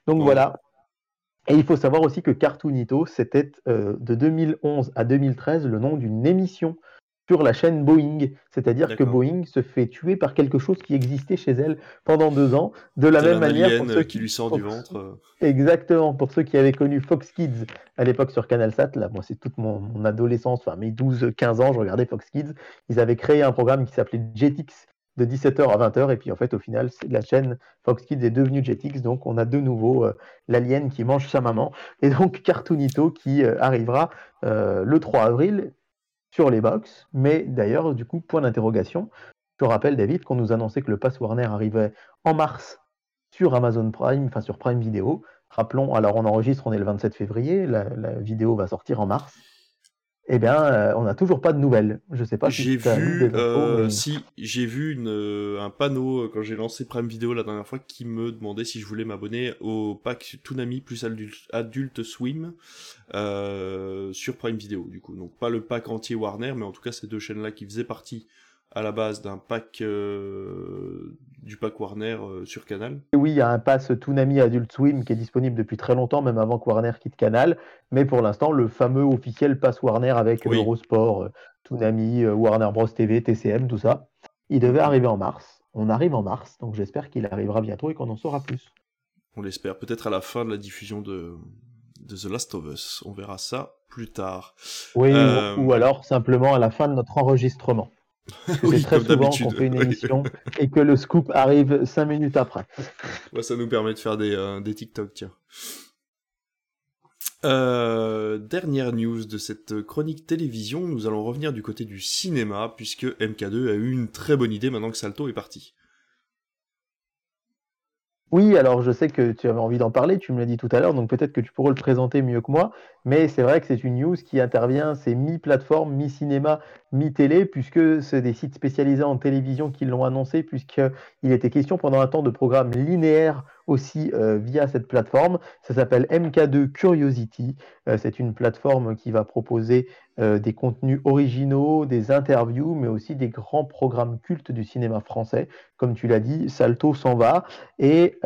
Donc voilà. Et il faut savoir aussi que Cartoonito, c'était euh, de 2011 à 2013 le nom d'une émission sur la chaîne Boeing. C'est-à-dire que Boeing se fait tuer par quelque chose qui existait chez elle pendant deux ans. De la même manière. Pour ceux qui lui sort du ventre. Euh. Exactement. Pour ceux qui avaient connu Fox Kids à l'époque sur CanalSat, là, moi, c'est toute mon, adolescence, enfin mes 12-15 ans, je regardais Fox Kids. Ils avaient créé un programme qui s'appelait Jetix de 17h à 20h. Et puis en fait, au final, la chaîne Fox Kids est devenue Jetix. Donc on a de nouveau euh, l'alien qui mange sa maman. Et donc Cartoonito qui euh, arrivera le 3 avril sur les box. Mais d'ailleurs, du coup, point d'interrogation. Je te rappelle, David, qu'on nous annonçait que le Pass Warner arrivait en mars sur Amazon Prime, enfin sur Prime Video. Rappelons, alors on enregistre, on est le 27 février, la vidéo va sortir en mars eh bien, euh, on n'a toujours pas de nouvelles. Je sais pas si j'ai vu, euh, si j'ai vu une, euh, un panneau quand j'ai lancé Prime Video la dernière fois qui me demandait si je voulais m'abonner au pack Toonami plus Adult, Swim sur Prime Video du coup. Donc pas le pack entier Warner, mais en tout cas ces deux chaînes là qui faisaient partie à la base d'un pack euh, du pack Warner euh, sur Canal. Oui, il y a un pass Toonami Adult Swim qui est disponible depuis très longtemps, même avant que Warner quitte Canal. Mais pour l'instant, le fameux officiel pass Warner avec Eurosport, euh, Toonami, Warner Bros TV, TCM, tout ça, il devait arriver en mars. On arrive en mars, donc j'espère qu'il arrivera bientôt et qu'on en saura plus. On l'espère, peut-être à la fin de la diffusion de, de The Last of Us. On verra ça plus tard. Oui, ou alors simplement à la fin de notre enregistrement. C'est très souvent qu'on fait une émission et que le scoop arrive cinq minutes après. ça nous permet de faire des, euh, des TikTok, tiens. Euh, dernière news de cette chronique télévision, nous allons revenir du côté du cinéma, puisque MK2 a eu une très bonne idée maintenant que Salto est parti. Oui, alors je sais que tu avais envie d'en parler, tu me l'as dit tout à l'heure, donc peut-être que tu pourrais le présenter mieux que moi, mais c'est vrai que c'est une news qui intervient, c'est mi-plateforme, mi-cinéma, mi-télé, puisque c'est des sites spécialisés en télévision qui l'ont annoncé, puisqu'il était question pendant un temps de programmes linéaires aussi euh, via cette plateforme. Ça s'appelle MK2 Curiosity. Euh, c'est une plateforme qui va proposer euh, des contenus originaux, des interviews, mais aussi des grands programmes cultes du cinéma français. Comme tu l'as dit, Salto s'en va. Et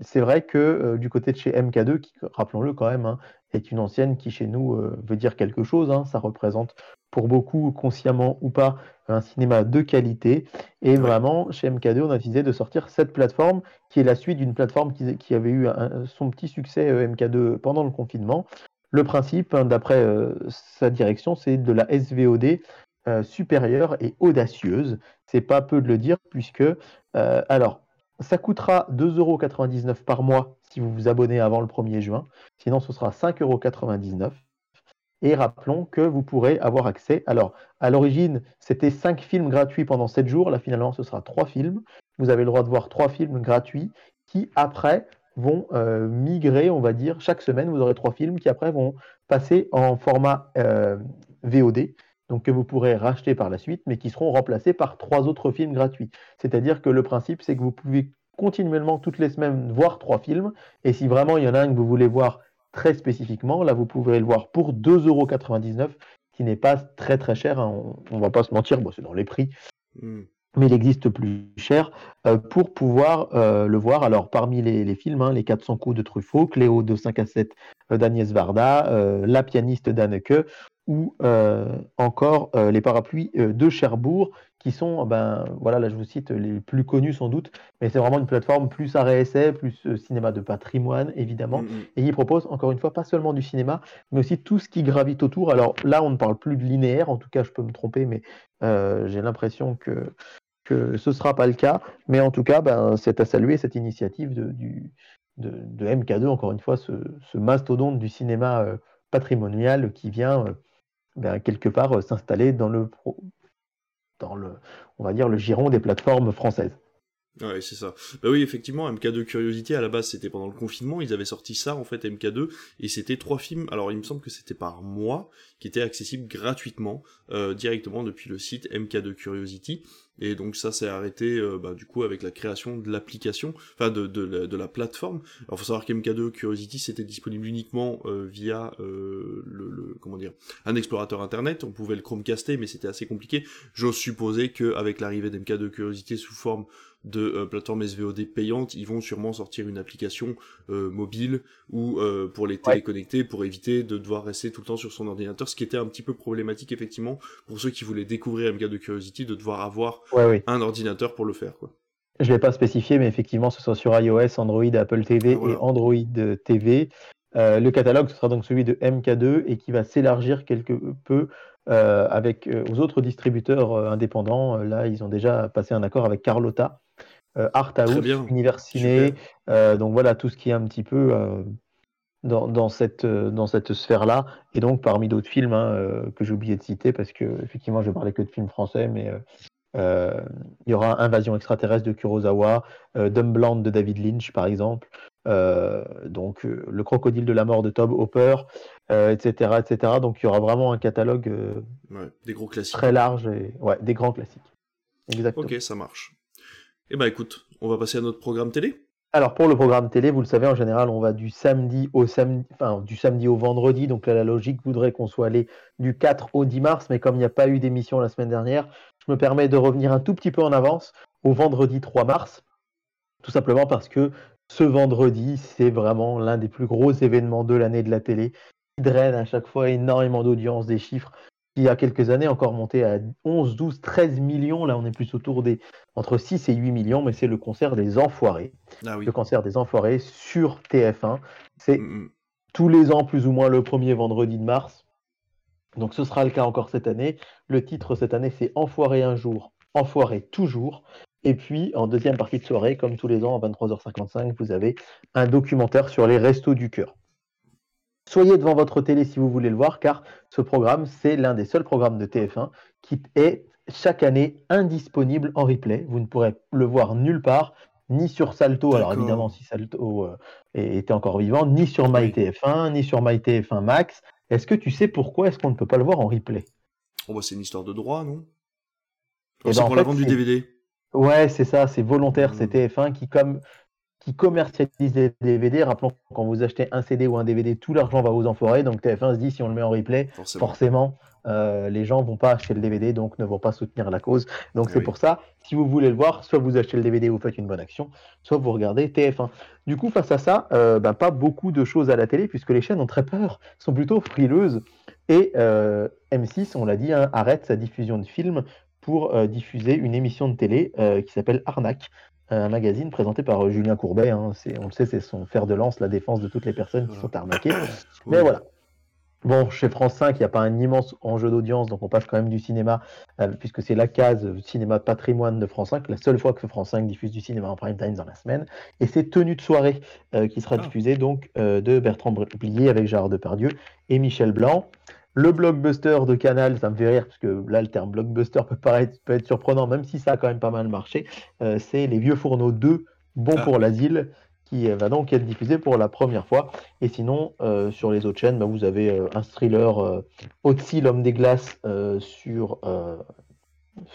c'est vrai que du côté de chez MK2, qui, rappelons-le quand même, hein, est une ancienne qui chez nous veut dire quelque chose. Hein. ça représente pour beaucoup, consciemment ou pas, un cinéma de qualité. Et vraiment, chez MK2, on a décidé de sortir cette plateforme, qui est la suite d'une plateforme qui, avait eu son petit succès euh, MK2 pendant le confinement. Le principe, hein, d'après euh, sa direction, c'est de la SVOD euh, supérieure et audacieuse. C'est pas peu de le dire, puisque, alors, ça coûtera 2,99€ par mois si vous vous abonnez avant le 1er juin. Sinon, ce sera 5,99€. Et rappelons que vous pourrez avoir accès. Alors, à l'origine, c'était 5 films gratuits pendant 7 jours. Là, finalement, ce sera 3 films. Vous avez le droit de voir 3 films gratuits qui, après, vont euh, migrer, on va dire. Chaque semaine, vous aurez 3 films qui, après, vont passer en format euh, VOD. Donc, que vous pourrez racheter par la suite, mais qui seront remplacés par 3 autres films gratuits. C'est-à-dire que le principe, c'est que vous pouvez continuellement, toutes les semaines, voir 3 films. Et si vraiment il y en a un que vous voulez voir très spécifiquement. Là, vous pouvez le voir pour 2,99€, qui n'est pas très très cher. Hein. On ne va pas se mentir, bon, c'est dans les prix. Hmm. Mais il existe plus cher euh, pour pouvoir euh, le voir. Alors, parmi les, films, hein, Les 400 coups de Truffaut, Cléo de 5 à 7 euh, d'Agnès Varda, La pianiste d'Anneke ou encore Les parapluies de Cherbourg, qui sont, ben voilà, là je vous cite les plus connus sans doute, mais c'est vraiment une plateforme plus arrêt essai, plus euh, cinéma de patrimoine évidemment, mm, mm. et il propose encore une fois pas seulement du cinéma, mais aussi tout ce qui gravite autour. Alors là, on ne parle plus de linéaire, en tout cas je peux me tromper, mais euh, j'ai l'impression que que ce ne sera pas le cas, mais en tout cas, ben, c'est à saluer cette initiative de, du, de, MK2, encore une fois, ce, mastodonte du cinéma patrimonial qui vient ben, quelque part s'installer dans le, dans le, on va dire, le giron des plateformes françaises. Ouais, c'est ça. Bah oui, effectivement, MK2 Curiosity, à la base, c'était pendant le confinement, ils avaient sorti ça, en fait, MK2, et c'était trois films, alors il me semble que c'était par mois, qui étaient accessibles gratuitement, euh, directement depuis le site MK2 Curiosity, et donc ça s'est arrêté, euh, bah, du coup, avec la création de l'application, enfin, de, de, la, de, la, plateforme. Alors, faut savoir qu'MK2 Curiosity, c'était disponible uniquement euh, via, le, le, comment dire, un explorateur internet, on pouvait le Chromecaster, mais c'était assez compliqué. J'ose supposer qu'avec l'arrivée d'MK2 Curiosity sous forme de euh, plateformes SVOD payantes, ils vont sûrement sortir une application euh, mobile ou euh, pour les téléconnecter pour éviter de devoir rester tout le temps sur son ordinateur, ce qui était un petit peu problématique effectivement pour ceux qui voulaient découvrir MK de Curiosity de devoir avoir un ordinateur pour le faire. Quoi. Je ne l'ai pas spécifié, mais effectivement, ce soit sur iOS, Android, Apple TV ah, et Android TV. le catalogue, ce sera donc celui de MK2 et qui va s'élargir quelque peu avec aux autres distributeurs indépendants. là, ils ont déjà passé un accord avec Carlotta, euh, Art House, Univers Ciné, euh, donc voilà tout ce qui est un petit peu euh, dans, cette, dans cette sphère-là. Et donc parmi d'autres films hein, que j'ai oublié de citer, parce que effectivement je parlais que de films français, mais il y aura Invasion extraterrestre de Kurosawa, Dumbland de David Lynch par exemple. donc le crocodile de la mort de Tob Hopper, etc., etc. Donc il y aura vraiment un catalogue des gros classiques. très large et ouais, des grands classiques. Exactement. Ok, ça marche. Eh ben écoute, on va passer à notre programme télé. Alors pour le programme télé, vous le savez, en général, on va du samedi au samedi, enfin du samedi au vendredi. Donc là, la logique voudrait qu'on soit allé du 4 au 10 mars, mais comme il n'y a pas eu d'émission la semaine dernière, je me permets de revenir un tout petit peu en avance au vendredi 3 mars, tout simplement parce que ce vendredi, c'est vraiment l'un des plus gros événements de l'année de la télé, qui draine à chaque fois énormément d'audience, des chiffres qui il y a quelques années encore monté à 11, 12, 13 millions. Là, on est plus autour des entre 6 et 8 millions, mais c'est le concert des Enfoirés. Ah le concert des Enfoirés sur TF1. C'est mm, mm. tous les ans, plus ou moins, le premier vendredi de mars. Donc ce sera le cas encore cette année. Le titre cette année, c'est Enfoiré un jour, Enfoiré toujours. Et puis, en deuxième partie de soirée, comme tous les ans, à 23h55, vous avez un documentaire sur les restos du cœur. Soyez devant votre télé si vous voulez le voir, car ce programme, c'est l'un des seuls programmes de TF1 qui est chaque année indisponible en replay. Vous ne pourrez le voir nulle part, ni sur Salto, alors évidemment si Salto euh, était encore vivant, ni sur MyTF1, ni sur MyTF1 Max. Est-ce que tu sais pourquoi est-ce qu'on ne peut pas le voir en replay? Oh bah C'est une histoire de droit, non? Eh C'est ben, pour la vente du DVD. Ouais, c'est ça, c'est volontaire, c'est hmm. TF1 qui, comme qui commercialise des DVD. Rappelons quand vous achetez un CD ou un DVD, tout l'argent va aux enfoirés. Donc TF1 se dit si on le met en replay, forcément, euh, les gens vont pas acheter le DVD, donc ne vont pas soutenir la cause. Donc c'est pour ça, si vous voulez le voir, soit vous achetez le DVD, vous faites une bonne action, soit vous regardez TF1. Du coup, face à ça, euh, ben, pas beaucoup de choses à la télé, puisque les chaînes ont très peur, sont plutôt frileuses. Et euh, M6, on l'a dit, hein, arrête sa diffusion de films pour diffuser une émission de télé qui s'appelle Arnaque, un magazine présenté par euh, Julien Courbet. Hein. on le sait, c'est son fer de lance, la défense de toutes les personnes qui sont arnaquées. Mais voilà. Bon, chez France 5, il n'y a pas un immense enjeu d'audience, donc on passe quand même du cinéma, euh, puisque c'est la case cinéma patrimoine de France 5, la seule fois que France 5 diffuse du cinéma en prime time dans la semaine. Et c'est Tenue de soirée euh, qui sera ah. diffusée donc de Bertrand Blier avec Gérard Depardieu et Michel Blanc. Le blockbuster de Canal, ça me fait rire, parce que là, le terme blockbuster peut, paraître, peut être surprenant, même si ça a quand même pas mal marché. euh, c'est Les Vieux Fourneaux 2, Bon ah. pour l'asile, qui euh, va donc être diffusé pour la première fois. Et sinon, euh, sur les autres chaînes, bah, vous avez euh, un thriller euh, Otzi, l'homme des glaces, sur,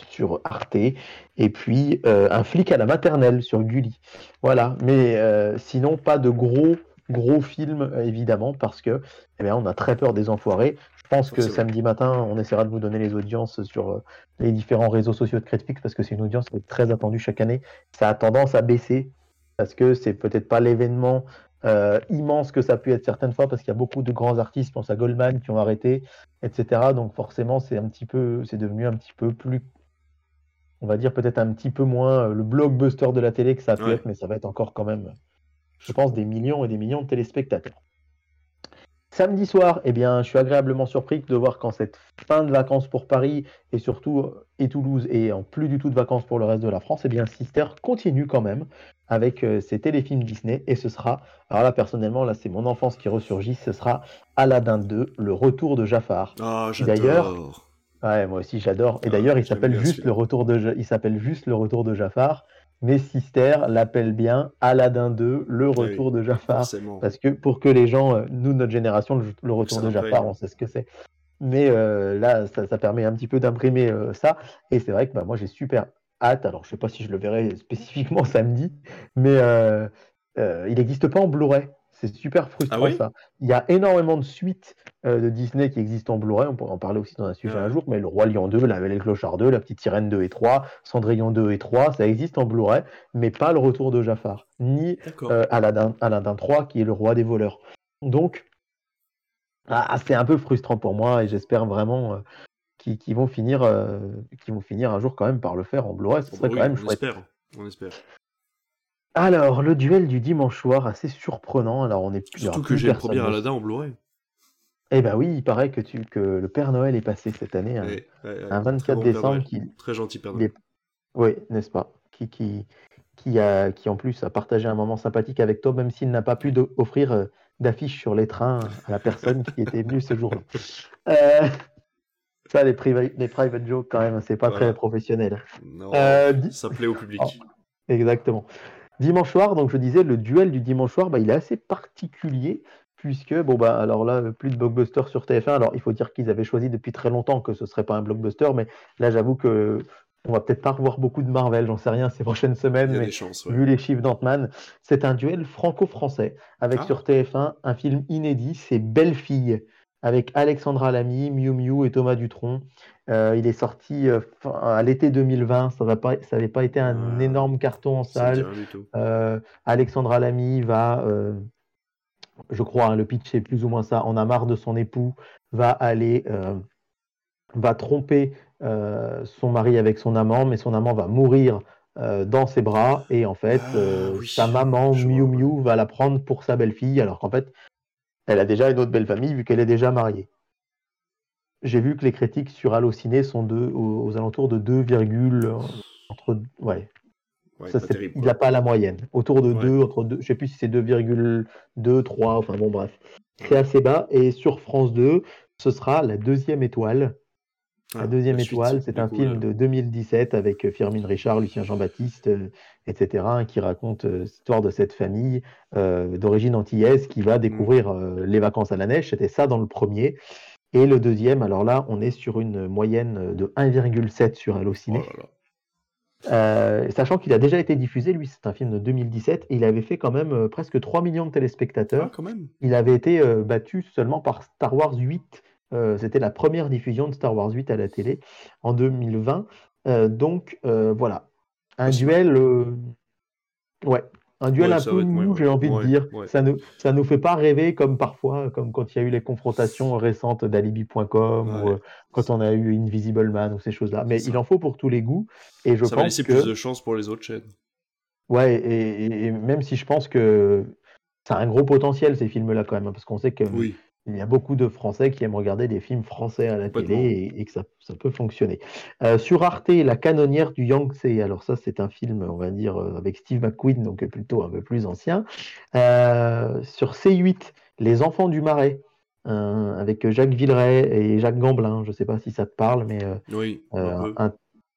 sur Arte, et puis un flic à la maternelle sur Gulli. Voilà, mais sinon, pas de gros gros films évidemment parce que eh bien, on a très peur des enfoirés je pense que samedi matin, on essaiera de vous donner les audiences sur euh, les différents réseaux sociaux de Crispix parce que c'est une audience qui est très attendue chaque année. Ça a tendance à baisser parce que c'est peut-être pas l'événement euh, immense que ça a pu être certaines fois parce qu'il y a beaucoup de grands artistes, je pense à Goldman, qui ont arrêté, etc. Donc forcément, c'est un petit peu, c'est devenu un petit peu plus, on va dire peut-être un petit peu moins euh, le blockbuster de la télé que ça a pu être, mais ça va être encore quand même, je pense, des millions et des millions de téléspectateurs. Samedi soir, eh bien, je suis agréablement surpris de voir qu'en cette fin de vacances pour Paris et surtout et Toulouse et en plus du tout de vacances pour le reste de la France, eh bien, Sister continue quand même avec euh, ses téléfilms Disney et ce sera, alors là personnellement, là c'est mon enfance qui ressurgit, ce sera Aladdin 2, le retour de Jafar. Ah, D'ailleurs, j'adore. Ouais, moi aussi j'adore. Et Ah, d'ailleurs, il s'appelle juste le retour de il s'appelle juste le retour de Jafar. Mes sisters l'appellent bien Aladdin 2, le oui, retour de Jafar. Forcément. Parce que pour que les gens, euh, nous, notre génération, le, le retour de. Jafar, on sait ce que c'est. Mais euh, là, ça, ça permet un petit peu d'imprimer euh, ça. Et c'est vrai que bah, moi, j'ai super hâte. Alors, je sais pas si je le verrai spécifiquement samedi, mais euh, il n'existe pas en Blu-ray. C'est super frustrant Ah oui ça. Il y a énormément de suites euh, de Disney qui existent en Blu-ray. On pourra en parler aussi dans un sujet Ah un jour. Mais Le Roi Lion 2, La Belle et le Clochard 2, La Petite Sirène 2 et 3, Cendrillon 2 et 3, ça existe en Blu-ray, mais pas le retour de Jafar, ni euh, Aladdin, Aladdin 3 qui est le roi des voleurs. Donc, ah, c'est un peu frustrant pour moi et j'espère vraiment euh, qu'ils vont finir, euh, vont finir un jour quand même par le faire en Blu-ray. Ce Bon, serait bah quand même on chouette. espère. On espère. Alors, le duel du dimanche soir, assez surprenant. Alors, on est Surtout que j'ai le premier. Aladdin en Blu-ray. Eh ben oui, il paraît que, tu, que le Père Noël est passé cette année, un, Ouais, ouais, ouais. un Très 24 bon Père décembre, qui, Très gentil Père Noël. oui, n'est-ce pas, qui, qui, qui, a, qui en plus a partagé un moment sympathique avec toi, même s'il n'a pas pu offrir euh, d'affiches sur les trains à la personne qui était venue ce jour-là. Euh, ça, les, priva- les private jokes, quand même, c'est pas Voilà. très professionnel. Non, Euh, ça plaît au public. Oh. Exactement. Dimanche soir, donc je disais, le duel du dimanche soir, bah, il est assez particulier, puisque, bon, bah, alors là, plus de blockbuster sur TF1. Alors, il faut dire qu'ils avaient choisi depuis très longtemps que ce serait pas un blockbuster, mais là, j'avoue que on va peut-être pas revoir beaucoup de Marvel, j'en sais rien ces prochaines semaines, mais des chances. ouais. vu les chiffres d'Ant-Man, c'est un duel franco-français avec Ah. sur TF1 un film inédit, c'est Belle Fille, avec Alexandra Lamy, Miu Miu et Thomas Dutronc. Euh, il est sorti euh, à l'été 2020, ça n'avait pas été un Ah. énorme carton en salle. Euh, Alexandra Lamy va, je crois, hein, le pitch est plus ou moins ça, en a marre de son époux, va aller, va tromper son mari avec son amant, mais son amant va mourir dans ses bras et en fait, Ah, oui, sa maman Miu. Miu va la prendre pour sa belle-fille, alors qu'en fait, elle a déjà une autre belle famille vu qu'elle est déjà mariée. J'ai vu que les critiques sur Allociné sont de, aux, aux alentours de 2, euh, entre ouais, Ouais, ça, terrible. il n'a pas la moyenne. Autour de Ouais. 2, entre 2, je sais plus si c'est 2,2, 3, enfin bon, bref. C'est assez bas. Et sur France 2, ce sera la deuxième étoile. Ah, la deuxième la suite, étoile, c'est un coup, film là. de 2017 avec euh, Firmin Richard, Lucien Jean-Baptiste, euh, etc., hein, qui raconte euh, l'histoire de cette famille euh, d'origine antillaise qui va découvrir euh, les vacances à la neige. C'était ça dans le premier. Et le deuxième, alors là, on est sur une moyenne de 1,7 sur Allociné. Oh. Euh, sachant qu'il a déjà été diffusé, lui, c'est un film de 2017, et il avait fait quand même euh, presque 3 millions de Ah, téléspectateurs. quand même. Il avait été euh, battu seulement par Star Wars 8. Euh, C'était la première diffusion de Star Wars 8 à la télé en 2020. Euh, donc euh, voilà, un Ah, duel, euh, ouais, un duel Ouais, un peu va être- ouais, mou, j'ai envie Ouais, de dire. ouais. Ça ne ça nous fait pas rêver comme parfois, comme quand il y a eu les confrontations récentes d'Alibi.com ou euh, quand on a eu Invisible Man ou ces choses-là. Mais Ça. il en faut pour tous les goûts. Et je Ça va pense laisser que plus de chance pour les autres chaînes. Ouais, et, et- et même si je pense que ça a un gros potentiel ces films-là quand même, hein, parce qu'on sait qu'il Oui. Y a beaucoup de Français qui aiment regarder des films français à la télé et, et que ça, ça peut fonctionner. Euh, sur Arte, La canonnière du Yangtze, alors ça c'est un film, on va dire, euh, avec Steve McQueen, donc plutôt un peu plus ancien. Euh, sur C8, Les enfants du marais, euh, avec Jacques Villeray et Jacques Gamblin, je ne sais pas si ça te parle, mais... Oui. un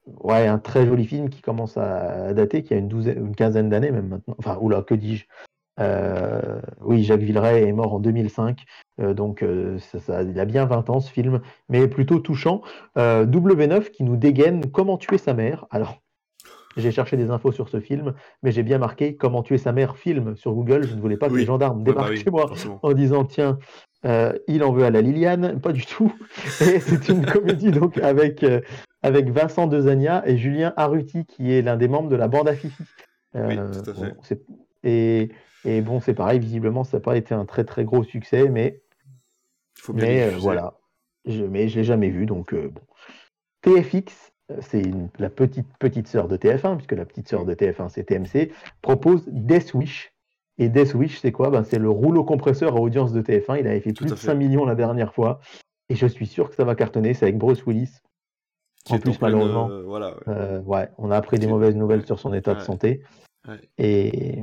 ouais, un très joli film qui commence à dater, qui a une douzaine, une quinzaine d'années même maintenant. Enfin, oula, que dis-je Euh, Oui, Jacques Villeray est mort en 2005, euh, donc euh, ça, ça- il a bien 20 ans ce film, mais plutôt touchant. Euh, W9 qui nous dégaine Comment tuer sa mère. Alors, j'ai cherché des infos sur ce film, mais j'ai bien marqué Comment tuer sa mère film sur Google. Je ne voulais pas que Oui. les gendarmes Ouais, bah débarquent oui, chez moi forcément. en disant tiens, il en veut à la Liliane, pas du tout. Et c'est une comédie donc avec, avec Vincent Dezania et Julien Arruti qui est l'un des membres de la bande à Fifi. Oui, tout à fait. bon, c'est- et, et bon, c'est pareil, visiblement ça n'a pas été un très très gros succès, mais, Il faut bien mais euh, voilà. Je, mais je l'ai jamais vu, donc euh, bon. TFX, euh, c'est la petite petite sœur de TF1, puisque la petite sœur de TF1 c'est TMC, propose Death Wish. Et Death Wish, c'est quoi? Ben, C'est le rouleau compresseur à audience de TF1. Il avait fait Tout plus de fait. 5 millions la dernière fois. Et je suis sûr que ça va cartonner. C'est avec Bruce Willis. En plus, malheureusement. euh, voilà. ouais. Euh, ouais, on a appris des mauvaises nouvelles sur son état de santé. Et,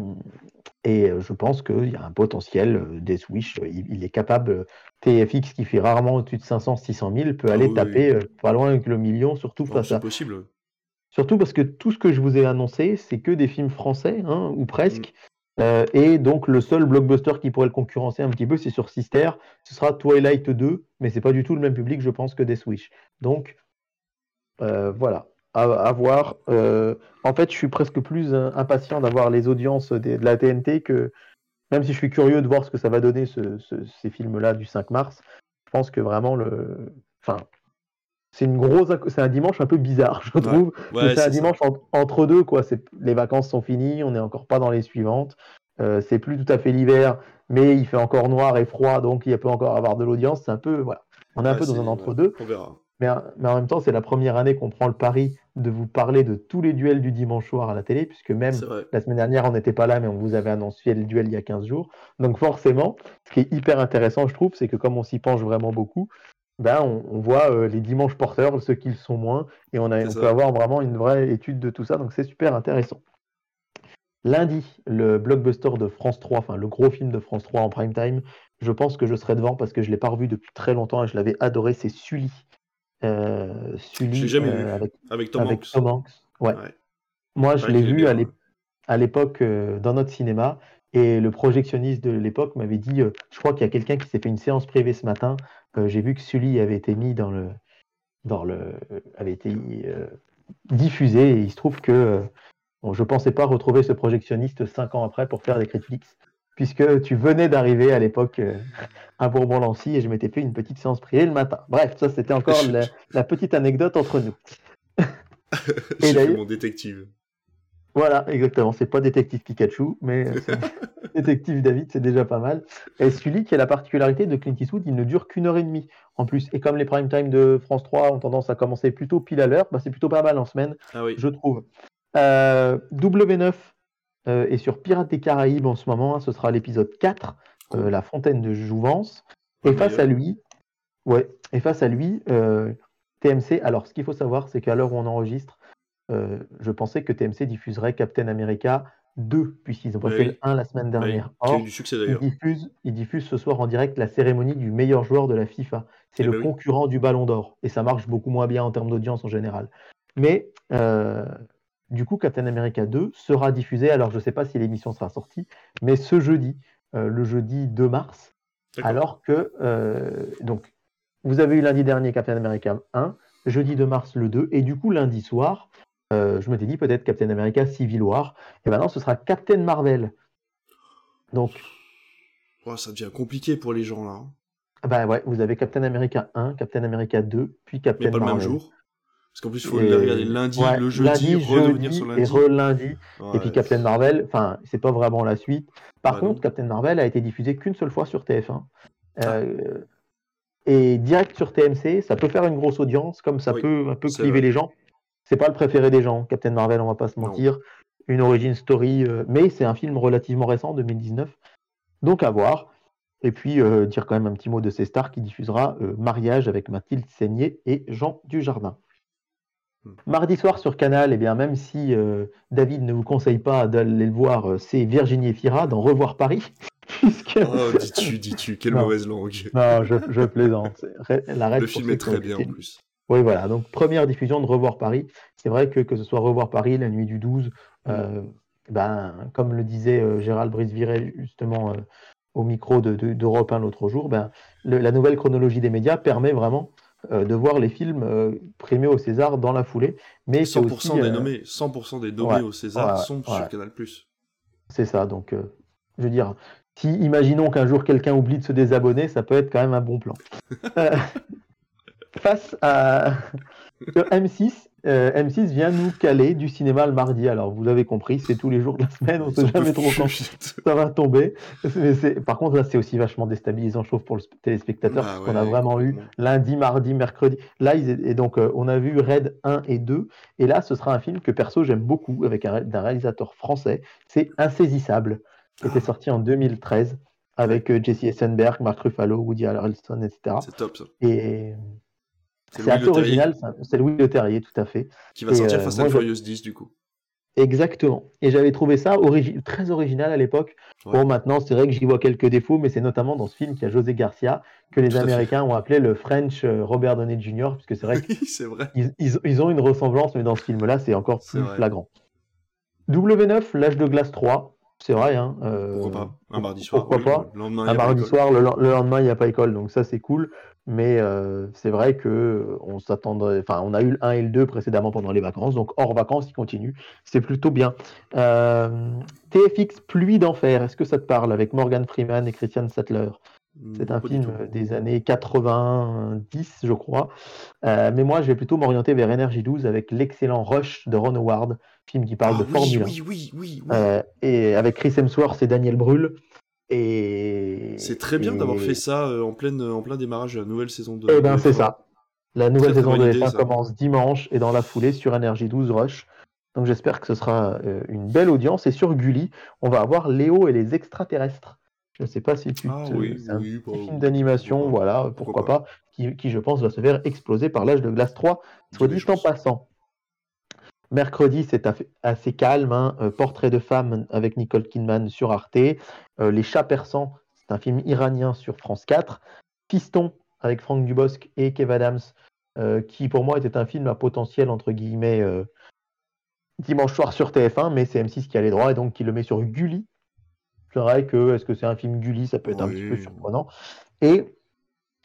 et je pense qu'il y a un potentiel. Death Wish, il, est capable. TFX qui fait rarement au-dessus de 500, 600 000 peut ah aller taper pas loin avec le million, surtout face à. possible. Surtout parce que tout ce que je vous ai annoncé, c'est que des films français, hein, ou presque. Mm. Euh, et donc le seul blockbuster qui pourrait le concurrencer un petit peu, c'est sur Sister. Ce sera Twilight 2, mais c'est pas du tout le même public, je pense, que Death Wish. Donc euh, voilà, à, voir. Euh, en fait, je suis presque plus impatient d'avoir les audiences de, la TNT que, même si je suis curieux de voir ce que ça va donner ces films-là du 5 mars. Je pense que vraiment le, enfin, c'est une grosse, c'est un dimanche un peu bizarre, je trouve. c'est un dimanche entre deux, quoi. Les vacances sont finies, on n'est encore pas dans les suivantes. Euh, c'est plus tout à fait l'hiver, mais il fait encore noir et froid, donc il peut encore avoir de l'audience. C'est un peu, voilà. On est un peu dans un entre-deux. On verra. Mais, mais, en même temps, c'est la première année qu'on prend le pari de vous parler de tous les duels du dimanche soir à la télé, puisque même la semaine dernière, on n'était pas là, mais on vous avait annoncé le duel il y a 15 jours. Donc forcément, ce qui est hyper intéressant, je trouve, c'est que comme on s'y penche vraiment beaucoup, ben, on, voit euh, les dimanches porteurs, ceux qui le sont moins, et on, a, peut avoir vraiment une vraie étude de tout ça, donc c'est super intéressant. Lundi, le blockbuster de France 3, enfin le gros film de France 3 en prime time, je pense que je serai devant parce que je ne l'ai pas revu depuis très longtemps et je l'avais adoré, c'est Sully. Euh, Sully jamais euh, vu. Avec, Tom, Hanks. Ouais. Moi, je l'ai vu à l'époque dans notre cinéma et le projectionniste de l'époque m'avait dit, je crois qu'il y a quelqu'un qui s'est fait une séance privée ce matin j'ai vu que Sully avait été mis dans le, dans le, avait été euh, diffusé et il se trouve que euh, bon, je pensais pas retrouver ce projectionniste cinq ans après pour faire des critiques, puisque tu venais d'arriver à l'époque euh, à Bourbon-Lancy et je m'étais fait une petite séance privée le matin. Bref, ça c'était encore la, petite anecdote entre nous. J'ai mon détective. Voilà, exactement. C'est pas détective Pikachu, mais détective David, c'est déjà pas mal. Et celui qui a la particularité de Clint Eastwood, il ne dure qu'une heure et demie en plus. Et comme les prime time de France 3 ont tendance à commencer plutôt pile à l'heure, bah, c'est plutôt pas mal en semaine, ah je trouve. Euh, W9 euh, est sur Pirates des Caraïbes en ce moment. Hein, ce sera l'épisode 4, euh, La Fontaine de Jouvence. Et face à lui, ouais, et face à lui, TMC. Alors, ce qu'il faut savoir, c'est qu'à l'heure où on enregistre, euh, je pensais que TMC diffuserait Captain America 2, puisqu'ils ont fait le 1 la semaine dernière. Or, du succès. Ils diffusent, ce soir en direct la cérémonie du meilleur joueur de la FIFA. C'est eh le ben concurrent du Ballon d'Or. Et ça marche beaucoup moins bien en termes d'audience en général. Mais euh, du coup, Captain America 2 sera diffusé. Alors, je ne sais pas si l'émission sera sortie, mais ce jeudi, euh, le jeudi 2 mars. Alors que, donc, vous avez eu lundi dernier Captain America 1, jeudi 2 mars le 2, et du coup, lundi soir, euh, je m'étais dit peut-être Captain America Civil War. Et maintenant, ce sera Captain Marvel. Donc. ça devient compliqué pour les gens là. Hein. Ah bah ouais, vous avez Captain America 1, Captain America 2, puis Captain Mais pas le même jour. Parce qu'en plus, il faut le regarder lundi, le jeudi, revenir sur lundi. Et re-lundi. et puis Captain Marvel, enfin, c'est pas vraiment la suite. Par contre, Captain Marvel a été diffusé qu'une seule fois sur TF1. Ah. Euh, et direct sur TMC, ça peut faire une grosse audience, comme ça peut un peu cliver les gens c'est pas le préféré des gens, Captain Marvel, on va pas se mentir. Une origin story, euh, mais c'est un film relativement récent, 2019. Donc à voir. Et puis euh, dire quand même un petit mot de ces stars qui diffusera Mariage avec Mathilde Seigné et Jean Dujardin. Hmm. Mardi soir sur Canal, eh bien, même si David ne vous conseille pas d'aller le voir, c'est Virginie Fira dans Revoir Paris. Oh, dis-tu, dis-tu, quelle mauvaise langue. Non, je, plaisante. le film est très bien en plus. Oui, voilà. Donc, première diffusion de Revoir Paris. C'est vrai que que ce soit Revoir Paris, la nuit du 12, euh, ben, comme le disait euh, Gérald Brice-Viret justement euh, au micro d'Europe de, 1 l'autre jour, ben, la nouvelle chronologie des médias permet vraiment de voir les films primés au César dans la foulée. Mais 100% des nommés, 100% des nommés au César sont sur Canal+. C'est ça. Donc, je veux dire, si imaginons qu'un jour quelqu'un oublie de se désabonner, ça peut être quand même un bon plan. face à M6. Euh, M6 vient nous caler du cinéma le mardi. Alors, vous avez compris, c'est tous les jours de la semaine, on ne sait jamais trop quand ça va tomber. par contre, là, c'est aussi vachement déstabilisant, je trouve, pour le téléspectateur, bah parce qu'on a vraiment eu lundi, mardi, mercredi. Là, et donc, euh, on a vu Red 1 et 2. Et là, ce sera un film que perso, j'aime beaucoup, avec un, réalisateur français. C'est Insaisissable, qui était sorti en 2013 avec euh, Jesse Eisenberg, Mark Ruffalo, Woody Harrelson, etc. C'est top, ça. Et c'est assez original, c'est Louis Le Terrier, tout à fait. Qui va sortir Fast and Furious 10 du coup. Exactement. Et j'avais trouvé ça très original à l'époque. Bon, maintenant, c'est vrai que j'y vois quelques défauts, mais c'est notamment dans ce film qu'il y a José Garcia, que les Américains ont appelé le French euh, Robert Downey Jr., puisque c'est vrai qu'ils ils, ont une ressemblance, mais dans ce film-là, c'est encore plus flagrant. W9, L'âge de glace 3, c'est vrai. Hein, euh, pourquoi pas? Un mardi soir. Pourquoi pas? Un mardi soir, le, lendemain, il n'y a pas école, donc ça, c'est cool. Mais euh, c'est vrai que on s'attendrait. Enfin, on a eu le 1 et le 2 précédemment pendant les vacances, donc hors vacances, il continue. C'est plutôt bien. Euh, TFX Pluie d'enfer, est-ce que ça te parle avec Morgan Freeman et Christian Sattler? C'est un film des années 90, je crois. Euh, mais moi, je vais plutôt m'orienter vers Energy 12 avec l'excellent Rush de Ron Howard, film qui parle ah de Formule oui, oui, oui, euh, et avec Chris Hemsworth et Daniel Brühl. Et c'est très bien d'avoir fait ça euh, en, pleine, en plein démarrage de la nouvelle saison de. Eh ben, c'est ça. La nouvelle saison de commence dimanche et dans la foulée sur Energy 12 Rush. Donc j'espère que ce sera une belle audience. Et sur Gulli, on va avoir Léo et les extraterrestres. Je ne sais pas si tu. Ah, oui, c'est un film d'animation, voilà, pourquoi, pas, Qui, qui, je pense va se faire exploser par l'âge de glace 3, soit dit en passant. Mercredi, c'est assez calme. Hein, euh, Portrait de femme avec Nicole Kidman sur Arte. Euh, Les chats persans, c'est un film iranien sur France 4. Piston avec Franck Dubosc et Kev Adams, euh, qui pour moi était un film à potentiel entre guillemets dimanche soir sur TF1, mais c'est M6 qui a les droits et donc qui le met sur Gulli c'est vrai que est-ce que c'est un film Gulli, ça peut être un petit peu surprenant. Et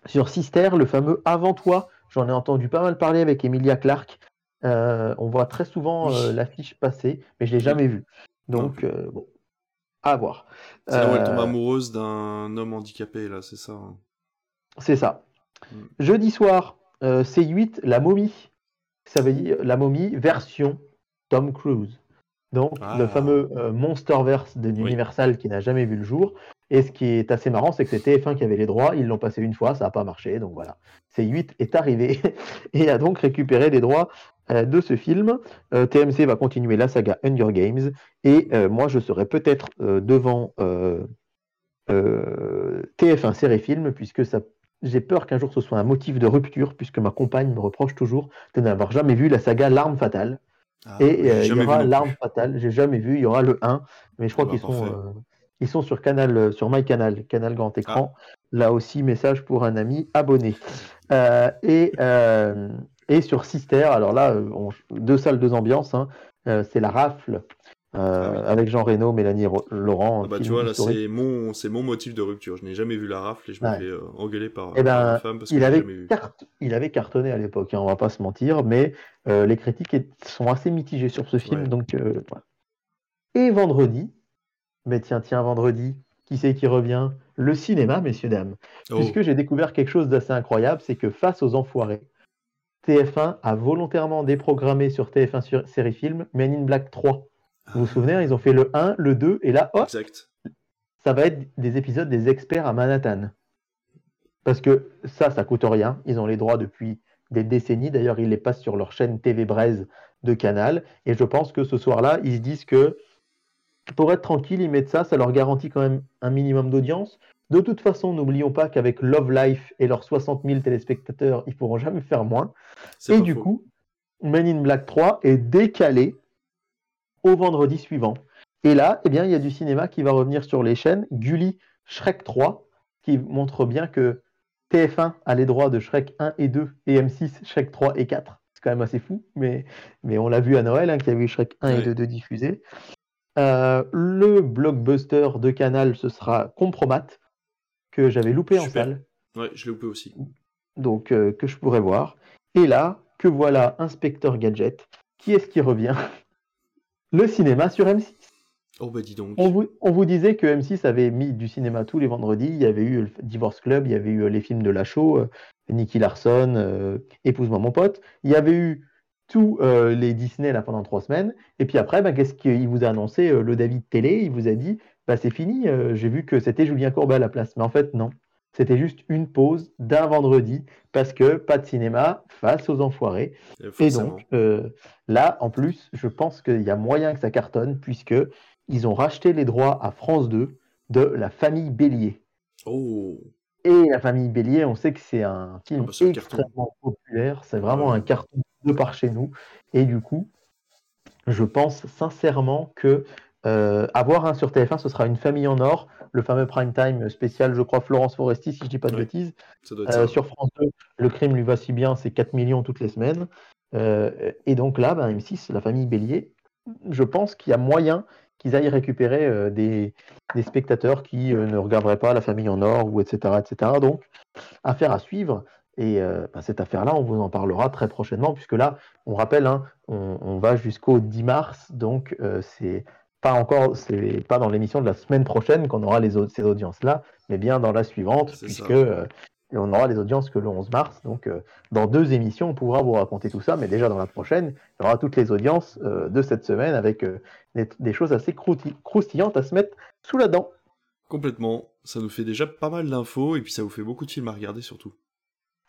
sur Sister, le fameux Avant toi, j'en ai entendu pas mal parler avec Emilia Clarke. Euh, on voit très souvent euh, l'affiche passer, mais je l'ai jamais vue. Donc, euh, bon, à voir. C'est là où elle tombe amoureuse d'un homme handicapé, là, c'est ça hein. C'est ça. Mm. Jeudi soir, C8, La momie. Ça veut dire La momie version Tom Cruise. Donc, le ah. fameux euh, Monsterverse de l'Universal qui n'a jamais vu le jour. Et ce qui est assez marrant, c'est que c'est TF1 qui avait les droits. Ils l'ont passé une fois, ça n'a pas marché. Donc voilà, C8 est arrivé et a donc récupéré les droits euh, de ce film. Euh, TMC va continuer la saga Hunger Games. Et moi, je serai peut-être devant TF1 série film, puisque ça j'ai peur qu'un jour ce soit un motif de rupture, puisque ma compagne me reproche toujours de n'avoir jamais vu la saga L'arme fatale. Ah, et euh, il y aura l'arme fatale. J'ai jamais vu. Il y aura le 1, mais je crois ah qu'ils bah, sont, euh, ils sont sur canal, euh, sur MyCanal, canal grand écran. Ah. Là aussi, message pour un ami abonné. et et sur Sister, alors là, deux salles, deux ambiances. Hein. c'est la rafle euh, avec Jean Reno, Mélanie Laurent. Ah bah, tu vois, là, c'est mon, motif de rupture. Je n'ai jamais vu la rafle et je me fais euh, engueuler par, eh ben, femme parce il que avait vu. Il avait cartonné à l'époque, hein, on va pas se mentir, mais euh, les critiques sont assez mitigées sur ce film. Donc, Et vendredi, mais tiens, tiens, vendredi, qui c'est qui revient? Le cinéma, messieurs, dames. Oh. Puisque j'ai découvert quelque chose d'assez incroyable, c'est que face aux enfoirés, TF1 a volontairement déprogrammé sur TF1 sur série film Men in Black 3. Vous vous souvenez, ils ont fait le 1, le 2, et là, hop, ça va être des épisodes des experts à Manhattan. Parce que ça, ça coûte rien. Ils ont les droits depuis des décennies. D'ailleurs, ils les passent sur leur chaîne TV Braise de Canal. Et je pense que ce soir-là, ils se disent que pour être tranquille, ils mettent ça. Ça leur garantit quand même un minimum d'audience. De toute façon, n'oublions pas qu'avec Love Life et leurs 60 000 téléspectateurs, ils pourront jamais faire moins. Et du coup, Men in Black 3 est décalé au vendredi suivant. Et là, eh bien, il y a du cinéma qui va revenir sur les chaînes. Gulli, Shrek 3, qui montre bien que TF1 a les droits de Shrek 1 et 2 et M6 Shrek 3 et 4. C'est quand même assez fou, mais, mais on l'a vu à Noël, hein, qu'il y a eu Shrek 1 et 2 de diffusés. Euh, le blockbuster de Canal, ce sera Compromat, que j'avais loupé en salle. Ouais, je l'ai loupé aussi. Donc, euh, que je pourrais voir. Et là, que voilà Inspecteur Gadget. Qui est-ce qui revient? Le cinéma sur M6. Oh bah dis donc. On vous, disait que M6 avait mis du cinéma tous les vendredis. Il y avait eu le Divorce Club, il y avait eu euh, les films de la show, euh, Nicky Larson, euh, Épouse-moi mon pote. Il y avait eu tous les Disney là pendant trois semaines. Et puis après, bah, qu'est-ce qu'il vous a annoncé Le David Télé, il vous a dit bah, c'est fini, j'ai vu que c'était Julien Courbet à la place. Mais en fait, non. C'était juste une pause d'un vendredi parce que pas de cinéma face aux enfoirés. Et donc euh, là, en plus, je pense qu'il y a moyen que ça cartonne puisque ils ont racheté les droits à France 2 de la famille Bélier. Oh. Et la famille Bélier, on sait que c'est un film ah bah, extrêmement populaire. C'est vraiment un carton de par chez nous. Et du coup, je pense sincèrement que euh, avoir un sur TF1, ce sera une famille en or, le fameux prime time spécial, je crois, Florence Foresti, si je dis pas de bêtises. Euh, sur France 2, le crime lui va si bien, c'est 4 millions toutes les semaines. Euh, et donc là, ben, M6, la famille Bélier, je pense qu'il y a moyen qu'ils aillent récupérer des, spectateurs qui ne regarderaient pas la famille en or ou etc. etc. Donc, affaire à suivre. Et ben, cette affaire-là, on vous en parlera très prochainement, puisque là, on rappelle, hein, on, on, va jusqu'au 10 mars, donc c'est pas encore, c'est pas dans l'émission de la semaine prochaine qu'on aura les, ces audiences-là, mais bien dans la suivante, puisque euh, on aura les audiences que le 11 mars. Donc, euh, dans deux émissions, on pourra vous raconter tout ça, mais déjà dans la prochaine, il y aura toutes les audiences euh, de cette semaine avec des, choses assez croustillantes à se mettre sous la dent. Complètement. Ça nous fait déjà pas mal d'infos et puis ça vous fait beaucoup de films à regarder surtout.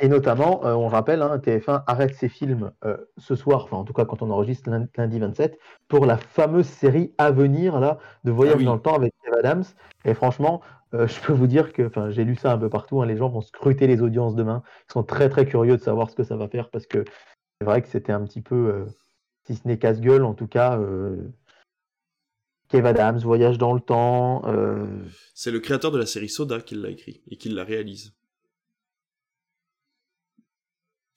Et notamment, euh, on rappelle, hein, TF1 arrête ses films euh, ce soir, enfin en tout cas quand on enregistre lundi 27, pour la fameuse série à venir là, de Voyage ah dans le temps avec Kev Adams. Et franchement, euh, je peux vous dire que j'ai lu ça un peu partout, hein, les gens vont scruter les audiences demain. Ils sont très très curieux de savoir ce que ça va faire parce que c'est vrai que c'était un petit peu, si ce n'est casse-gueule, en tout cas. Kev Adams, Voyage dans le temps. C'est le créateur de la série Soda qui l'a écrit et qui la réalise.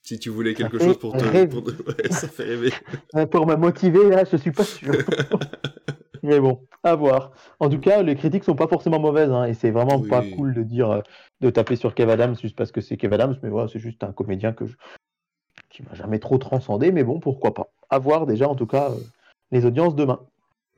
Si tu voulais quelque chose pour te. Pour... ça fait rêver. pour me motiver, là, je suis pas sûr. Mais bon, à voir. En tout cas, les critiques sont pas forcément mauvaises, hein, et c'est vraiment pas cool de dire, euh, de taper sur Kev Adams juste parce que c'est Kev Adams, mais voilà, c'est juste un comédien que je... qui m'a jamais trop transcendé, mais bon, pourquoi pas. À voir déjà, en tout cas, euh, les audiences demain.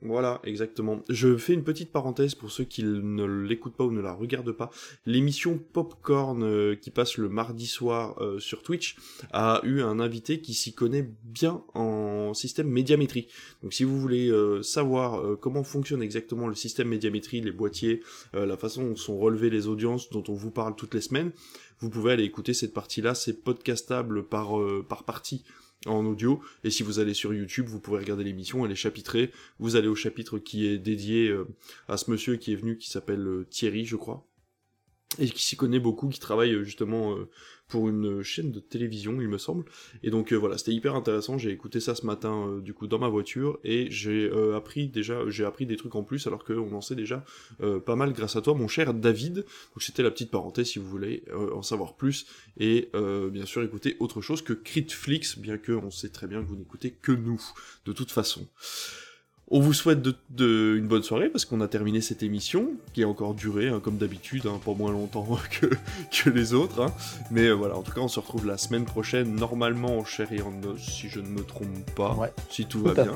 Voilà, exactement. Je fais une petite parenthèse pour ceux qui ne l'écoutent pas ou ne la regardent pas. L'émission Popcorn euh, qui passe le mardi soir euh, sur Twitch a eu un invité qui s'y connaît bien en système médiamétrie. Donc si vous voulez euh, savoir comment fonctionne exactement le système médiamétrie, les boîtiers, la façon dont sont relevées les audiences dont on vous parle toutes les semaines, vous pouvez aller écouter cette partie-là. C'est podcastable par, par partie en audio. Et si vous allez sur YouTube, vous pourrez regarder l'émission, elle est chapitrée. Vous allez au chapitre qui est dédié euh, à ce monsieur qui est venu, qui s'appelle euh, Thierry, je crois et qui s'y connaît beaucoup, qui travaille euh, justement euh, pour une chaîne de télévision, il me semble. Et donc euh, voilà, c'était hyper intéressant. J'ai écouté ça ce matin, du coup, dans ma voiture, et j'ai appris déjà, j'ai appris des trucs en plus, alors qu'on en sait déjà pas mal grâce à toi, mon cher David. Donc c'était la petite parenthèse si vous voulez en savoir plus, et bien sûr écouter autre chose que Critflix, bien que on sait très bien que vous n'écoutez que nous, de toute façon. On vous souhaite de, une bonne soirée parce qu'on a terminé cette émission qui a encore duré hein, comme d'habitude, hein, pas moins longtemps que, que les autres. Hein. Mais euh, voilà, en tout cas, on se retrouve la semaine prochaine, normalement en chair et en os, si je ne me trompe pas, si tout, va bien.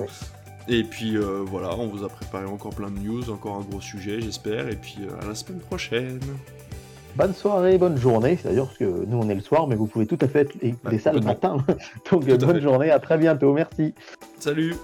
Et puis euh, voilà, on vous a préparé encore plein de news, encore un gros sujet, j'espère. Et puis euh, à la semaine prochaine. Bonne soirée, bonne journée. C'est-à-dire que nous on est le soir, mais vous pouvez tout à fait écouter ça le matin. Donc bonne journée, à très bientôt. Merci. Salut.